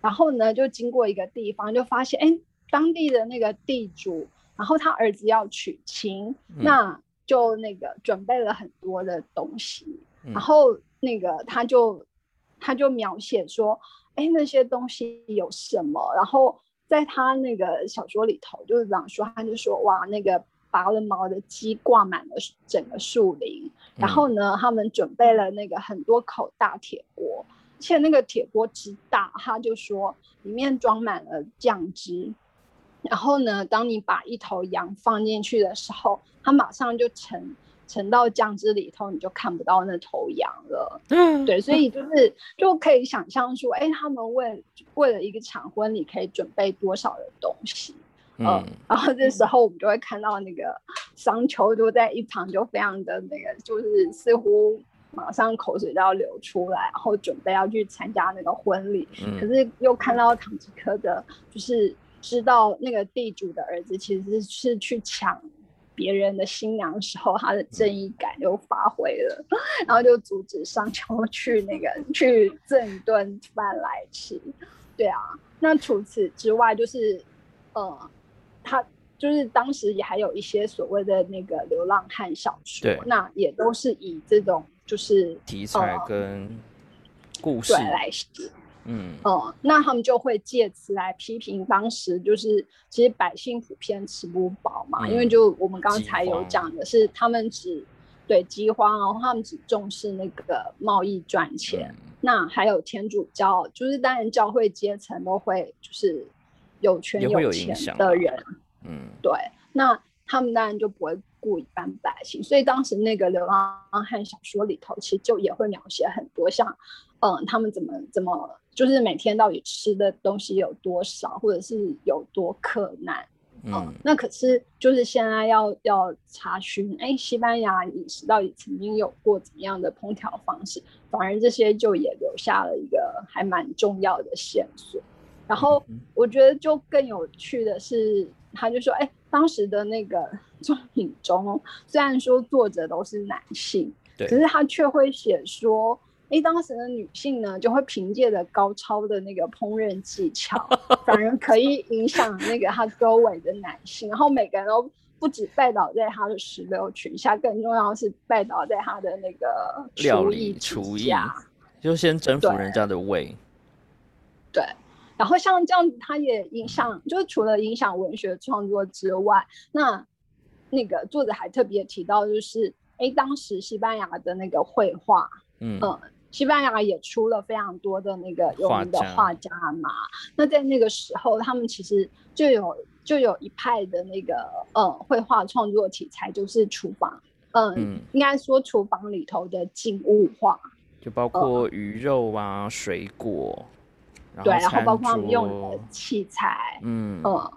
然后呢，就经过一个地方，就发现哎，当地的那个地主，然后他儿子要娶亲，那就那个准备了很多的东西。然后那个他就他就描写说，哎，那些东西有什么？然后在他那个小说里头，就是这样说，他就说哇，那个。拔了毛的鸡挂满了整个树林，然后呢，他们准备了那个很多口大铁锅，而且那个铁锅之大，他就说里面装满了酱汁。然后呢，当你把一头羊放进去的时候，它马上就沉沉到酱汁里头，你就看不到那头羊了。嗯，对，所以就是就可以想象说，哎，他们为为了一个场婚礼，可以准备多少的东西。嗯，然后这时候我们就会看到那个商丘就在一旁，就非常的那个，就是似乎马上口水都要流出来，然后准备要去参加那个婚礼。可是又看到唐吉诃德，就是知道那个地主的儿子其实是去抢别人的新娘的时候，他的正义感又发挥了，然后就阻止商丘去那个去挣一顿饭来吃。对啊，那除此之外，就是呃。他就是当时也还有一些所谓的那个流浪汉小说，那也都是以这种就是题材跟故事来写，嗯嗯，那他们就会借此来批评当时就是其实百姓普遍吃不饱嘛，因为就我们刚才有讲的是他们只对饥荒，然后他们只重视那个贸易赚钱，那还有天主教，就是当然教会阶层都会就是。有权有钱的人，嗯，对，那他们当然就不会顾一般百姓，所以当时那个流浪汉小说里头，其实就也会描写很多像，嗯，他们怎么怎么，就是每天到底吃的东西有多少，或者是有多困难，嗯，那可是就是现在要要查询，哎，西班牙饮食到底曾经有过怎么样的烹调方式，反而这些就也留下了一个还蛮重要的线索。然后我觉得就更有趣的是，他就说：“哎，当时的那个 作品中，虽然说作者都是男性，可是他却会写说，哎，当时的女性呢，就会凭借着高超的那个烹饪技巧，反而可以影响那个他周围的男性。然后每个人都不止拜倒在他的石榴裙下，更重要的是拜倒在他的那个厨艺厨艺，就先征服人家的胃。”对。然后像这样子，它也影响，就是除了影响文学创作之外，那那个作者还特别提到，就是哎，当时西班牙的那个绘画，嗯，西班牙也出了非常多的那个有名的画家嘛。那在那个时候，他们其实就有就有一派的那个嗯绘画创作题材，就是厨房，嗯，应该说厨房里头的静物画，就包括鱼肉啊、水果。对，然后包括他们用的器材，嗯嗯，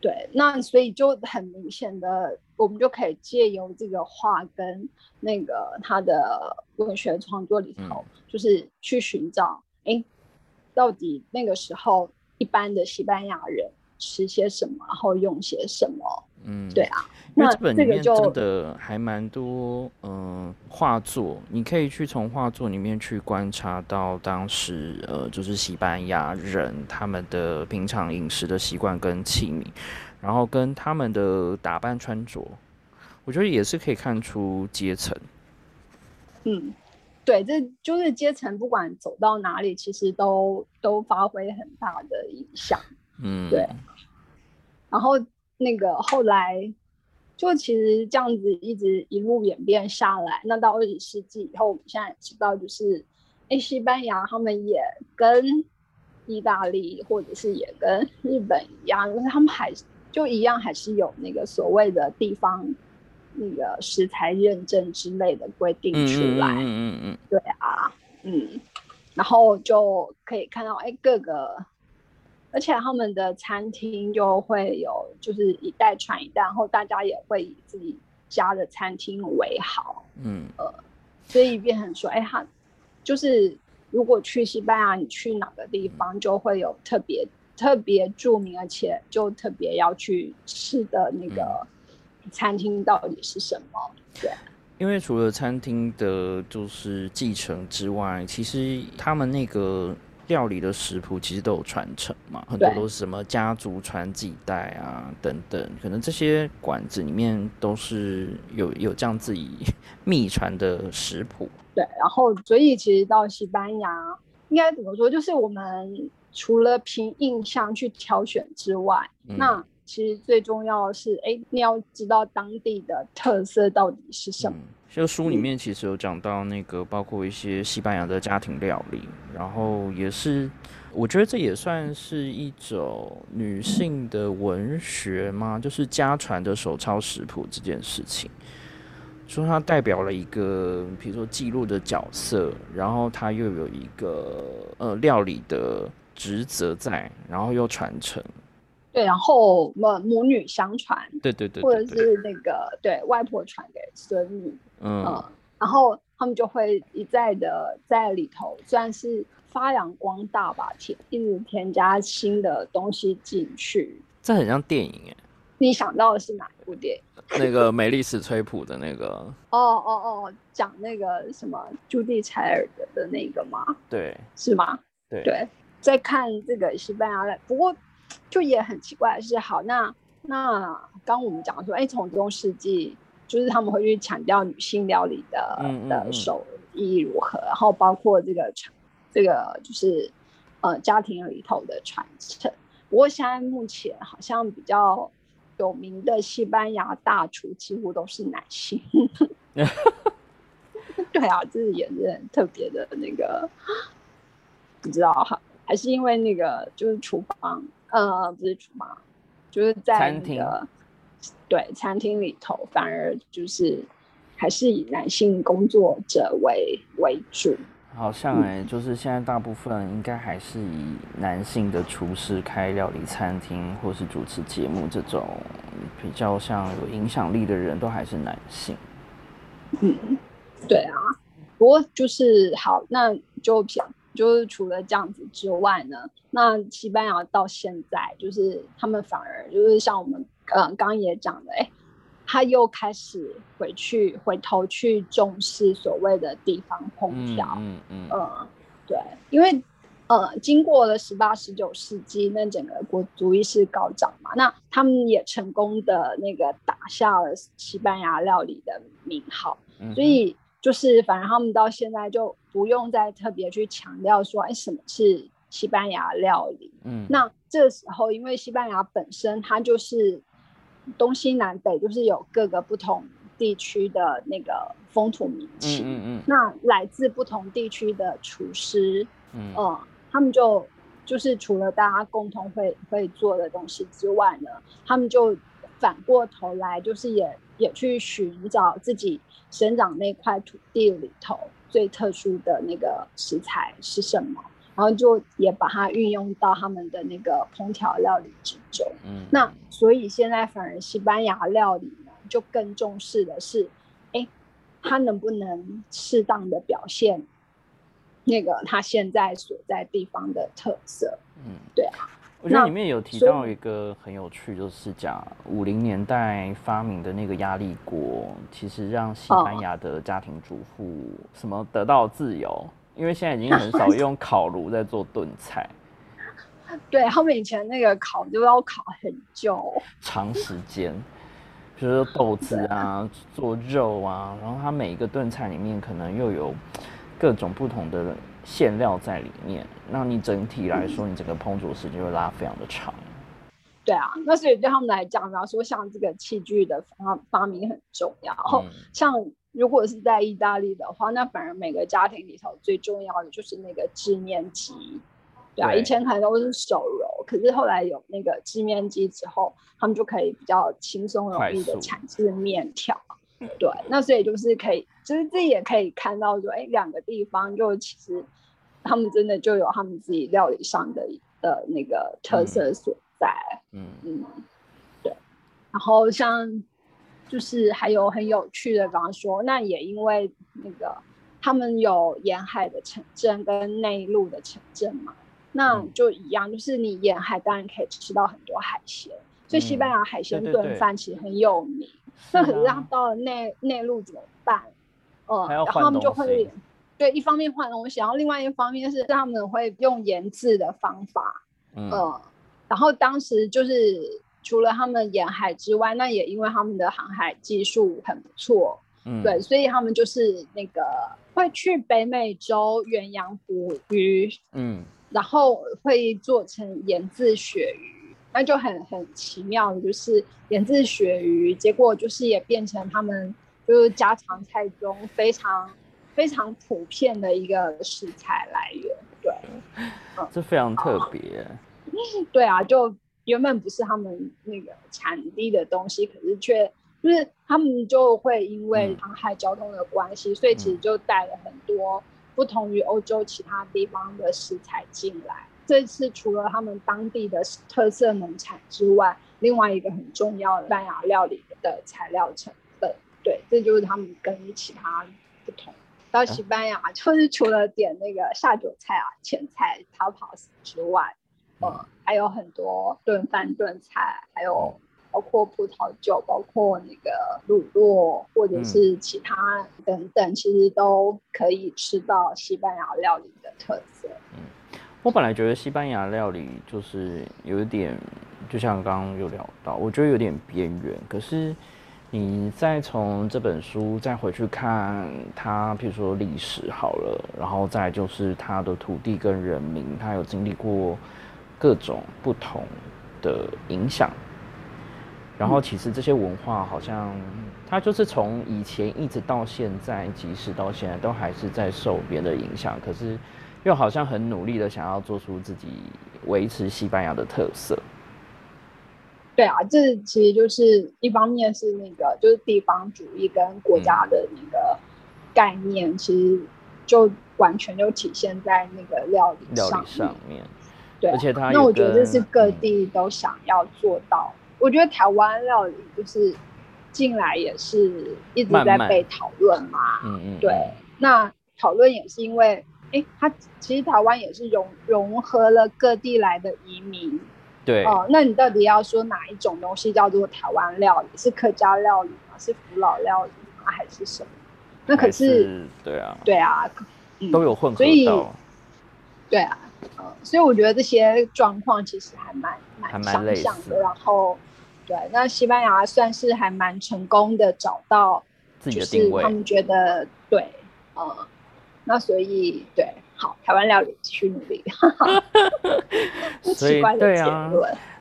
对，那所以就很明显的，我们就可以借由这个画跟那个他的文学创作里头，就是去寻找，哎，到底那个时候一般的西班牙人吃些什么，然后用些什么。嗯，对啊，那这本里面真的还蛮多，嗯，画作，你可以去从画作里面去观察到当时，呃，就是西班牙人他们的平常饮食的习惯跟器皿，然后跟他们的打扮穿着，我觉得也是可以看出阶层。嗯，对，这就是阶层，不管走到哪里，其实都都发挥很大的影响。嗯，对，然后。那个后来，就其实这样子一直一路演变下来。那到二十世纪以后，我们现在知道，就是，哎，西班牙他们也跟意大利或者是也跟日本一样，就是他们还就一样，还是有那个所谓的地方那个食材认证之类的规定出来。嗯嗯嗯，对啊，嗯，然后就可以看到，哎，各个。而且他们的餐厅就会有，就是一代传一代，然后大家也会以自己家的餐厅为好，嗯呃，所以变成说，哎，他就是如果去西班牙，你去哪个地方就会有特别特别著名，而且就特别要去吃的那个餐厅到底是什么？对。因为除了餐厅的就是继承之外，其实他们那个料理的食谱其实都有传承嘛，很多都是什么家族传几代啊等等，可能这些馆子里面都是有 有这样自己秘传的食谱。对，然后所以其实到西班牙，应该怎么说？就是我们除了凭印象去挑选之外，那。其实最重要的是，哎，你要知道当地的特色到底是什么。这个书里面其实有讲到那个，包括一些西班牙的家庭料理，然后也是，我觉得这也算是一种女性的文学吗？就是家传的手抄食谱这件事情，说它代表了一个，比如说记录的角色，然后它又有一个呃料理的职责在，然后又传承。对，然后母母女相传，对对对，或者是那个对外婆传给孙女，嗯，然后他们就会一再的在里头算是发扬光大吧，添一直添加新的东西进去。这很像电影哎，你想到的是哪一部电影？那个美丽史崔普的那个？哦哦哦，讲那个什么朱蒂柴尔的的那个吗？对，是吗？对对，在看这个西班牙的，不过。就也很奇怪的是，好，那那刚我们讲说，哎，从中世纪就是他们会去强调女性料理的的手艺如何，然后包括这个传这个就是呃家庭里头的传承。不过现在目前好像比较有名的西班牙大厨几乎都是男性。对啊，这是也是很特别的那个，不知道哈，还是因为那个就是厨房。呃，不是厨房，就是在餐厅对餐厅里头，反而就是还是以男性工作者为为主。好像哎，就是现在大部分应该还是以男性的厨师开料理餐厅，或是主持节目这种比较像有影响力的人都还是男性。嗯，对啊，不过就是好，那就偏。就是除了这样子之外呢，那西班牙到现在就是他们反而就是像我们呃刚刚也讲的，哎，他又开始回去回头去重视所谓的地方烹调，嗯嗯嗯，对，因为呃经过了十八十九世纪，那整个国族意识高涨嘛，那他们也成功的那个打下了西班牙料理的名号，所以。就是，反正他们到现在就不用再特别去强调说，哎，什么是西班牙料理？嗯，那这时候，因为西班牙本身它就是东西南北，就是有各个不同地区的那个风土民情。嗯嗯。那来自不同地区的厨师，嗯，他们就就是除了大家共同会会做的东西之外呢，他们就反过头来，就是也也去寻找自己。生长那块土地里头最特殊的那个食材是什么？然后就也把它运用到他们的那个烹调料理之中。嗯，那所以现在反而西班牙料理呢，就更重视的是，哎，它能不能适当的表现那个它现在所在地方的特色？嗯，对啊。我觉得里面有提到一个很有趣，就是讲五零年代发明的那个压力锅，其实让西班牙的家庭主妇什么得到自由，因为现在已经很少 用烤炉在做炖菜。对，他们以前那个烤就要烤很久，长时间，比如说豆子啊，做肉啊，然后它每一个炖菜里面可能又有各种不同的。馅料在里面，那你整体来说，你整个烹煮时间会拉非常的长。对啊，那所以对他们来讲，然后说像这个器具的发发明很重要。然后像如果是在意大利的话，那反而每个家庭里头最重要的就是那个制面机。对啊，以前可能都是手揉，可是后来有那个制面机之后，他们就可以比较轻松容易的产制面条。对，那所以就是可以，就是自己也可以看到说，哎，两个地方就其实他们真的就有他们自己料理上的的那个特色所在。嗯嗯，对。然后像就是还有很有趣的，比方说，那也因为那个他们有沿海的城镇跟内陆的城镇嘛，那就一样，就是你沿海当然可以吃到很多海鲜，所以西班牙海鲜炖饭其实很有名。那可是他到了内内陆怎么办，呃，然后他们就会对一方面换东西，然后另外一方面是他们会用研制的方法，嗯，然后当时就是除了他们沿海之外，那也因为他们的航海技术很不错，嗯，对，所以他们就是那个会去北美洲远洋捕鱼，嗯，然后会做成盐渍鳕鱼，那就很很奇妙的就是盐渍鳕鱼，结果就是也变成他们就是家常菜中非常。非常普遍的一个食材来源，对，这非常特别。对啊，就原本不是他们那个产地的东西，可是却就是他们就会因为航海交通的关系，所以其实就带了很多不同于欧洲其他地方的食材进来。这次除了他们当地的特色农产之外，另外一个很重要的西班牙料理的材料成分，对，这就是他们跟其他不同。到西班牙就是除了点那个下酒菜啊、前菜 tapas 之外，呃，还有很多炖饭、炖菜，还有包括葡萄酒、包括那个卤肉或者是其他等等，其实都可以吃到西班牙料理的特色。嗯，我本来觉得西班牙料理就是有一点，就像刚刚有聊到，我觉得有点边缘，可是。你再从这本书再回去看它，比如说历史好了，然后再就是它的土地跟人民，它有经历过各种不同的影响。然后其实这些文化好像它就是从以前一直到现在，即使到现在都还是在受别人的影响，可是又好像很努力的想要做出自己维持西班牙的特色。对啊，这其实就是一方面是那个就是地方主义跟国家的那个概念，其实就完全就体现在那个料理上上面。对，而且他那我觉得这是各地都想要做到。我觉得台湾料理就是进来也是一直在被讨论嘛。嗯嗯。对，那讨论也是因为，哎，它其实台湾也是融融合了各地来的移民。对哦，那你到底要说哪一种东西叫做台湾料理？是客家料理吗？是福老料理吗？还是什么？那可是对啊，对啊，都有混合到。对啊，嗯，所以我觉得这些状况其实还蛮蛮相像的。然后，对，那西班牙算是还蛮成功的找到自己的定位，他们觉得对，呃，那所以对。好，台湾料理继续努力。所以对啊，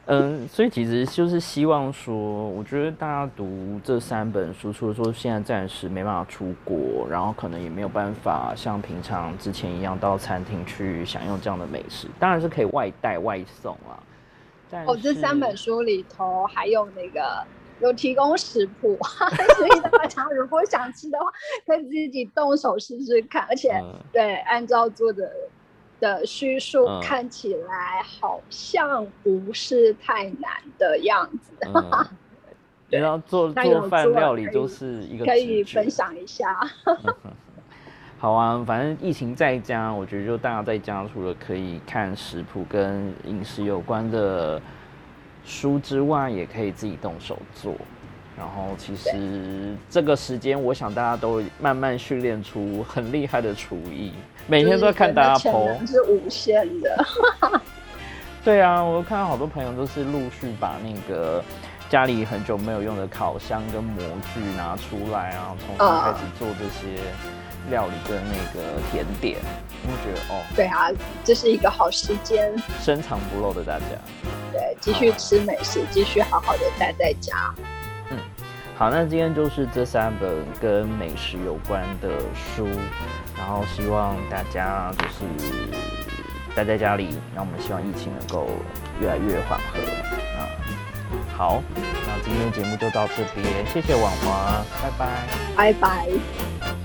嗯，所以其实就是希望说，我觉得大家读这三本书，除了说现在暂时没办法出国，然后可能也没有办法像平常之前一样到餐厅去享用这样的美食，当然是可以外带外送啊。哦，这三本书里头还有那个。有提供食谱，所以大家如果想吃的话，可以自己动手试试看。而且，对，按照作者的叙述，看起来好像不是太难的样子。然后做做饭料理都是一个可以分享一下。好啊，反正疫情在家，我觉得就大家在家除了可以看食谱跟饮食有关的。书之外，也可以自己动手做。然后，其实这个时间，我想大家都慢慢训练出很厉害的厨艺。每天都在看大家剖，是无限的。对啊，我看到好多朋友都是陆续把那个家里很久没有用的烤箱跟模具拿出来啊，重新开始做这些料理跟那个甜点。我觉得哦，对啊，这是一个好时间，深藏不露的大家。对，继续吃美食，继续好好的待在家。嗯，好，那今天就是这三本跟美食有关的书，然后希望大家就是待在家里，那我们希望疫情能够越来越缓和。啊，好，那今天节目就到这边，谢谢婉华，拜拜，拜拜。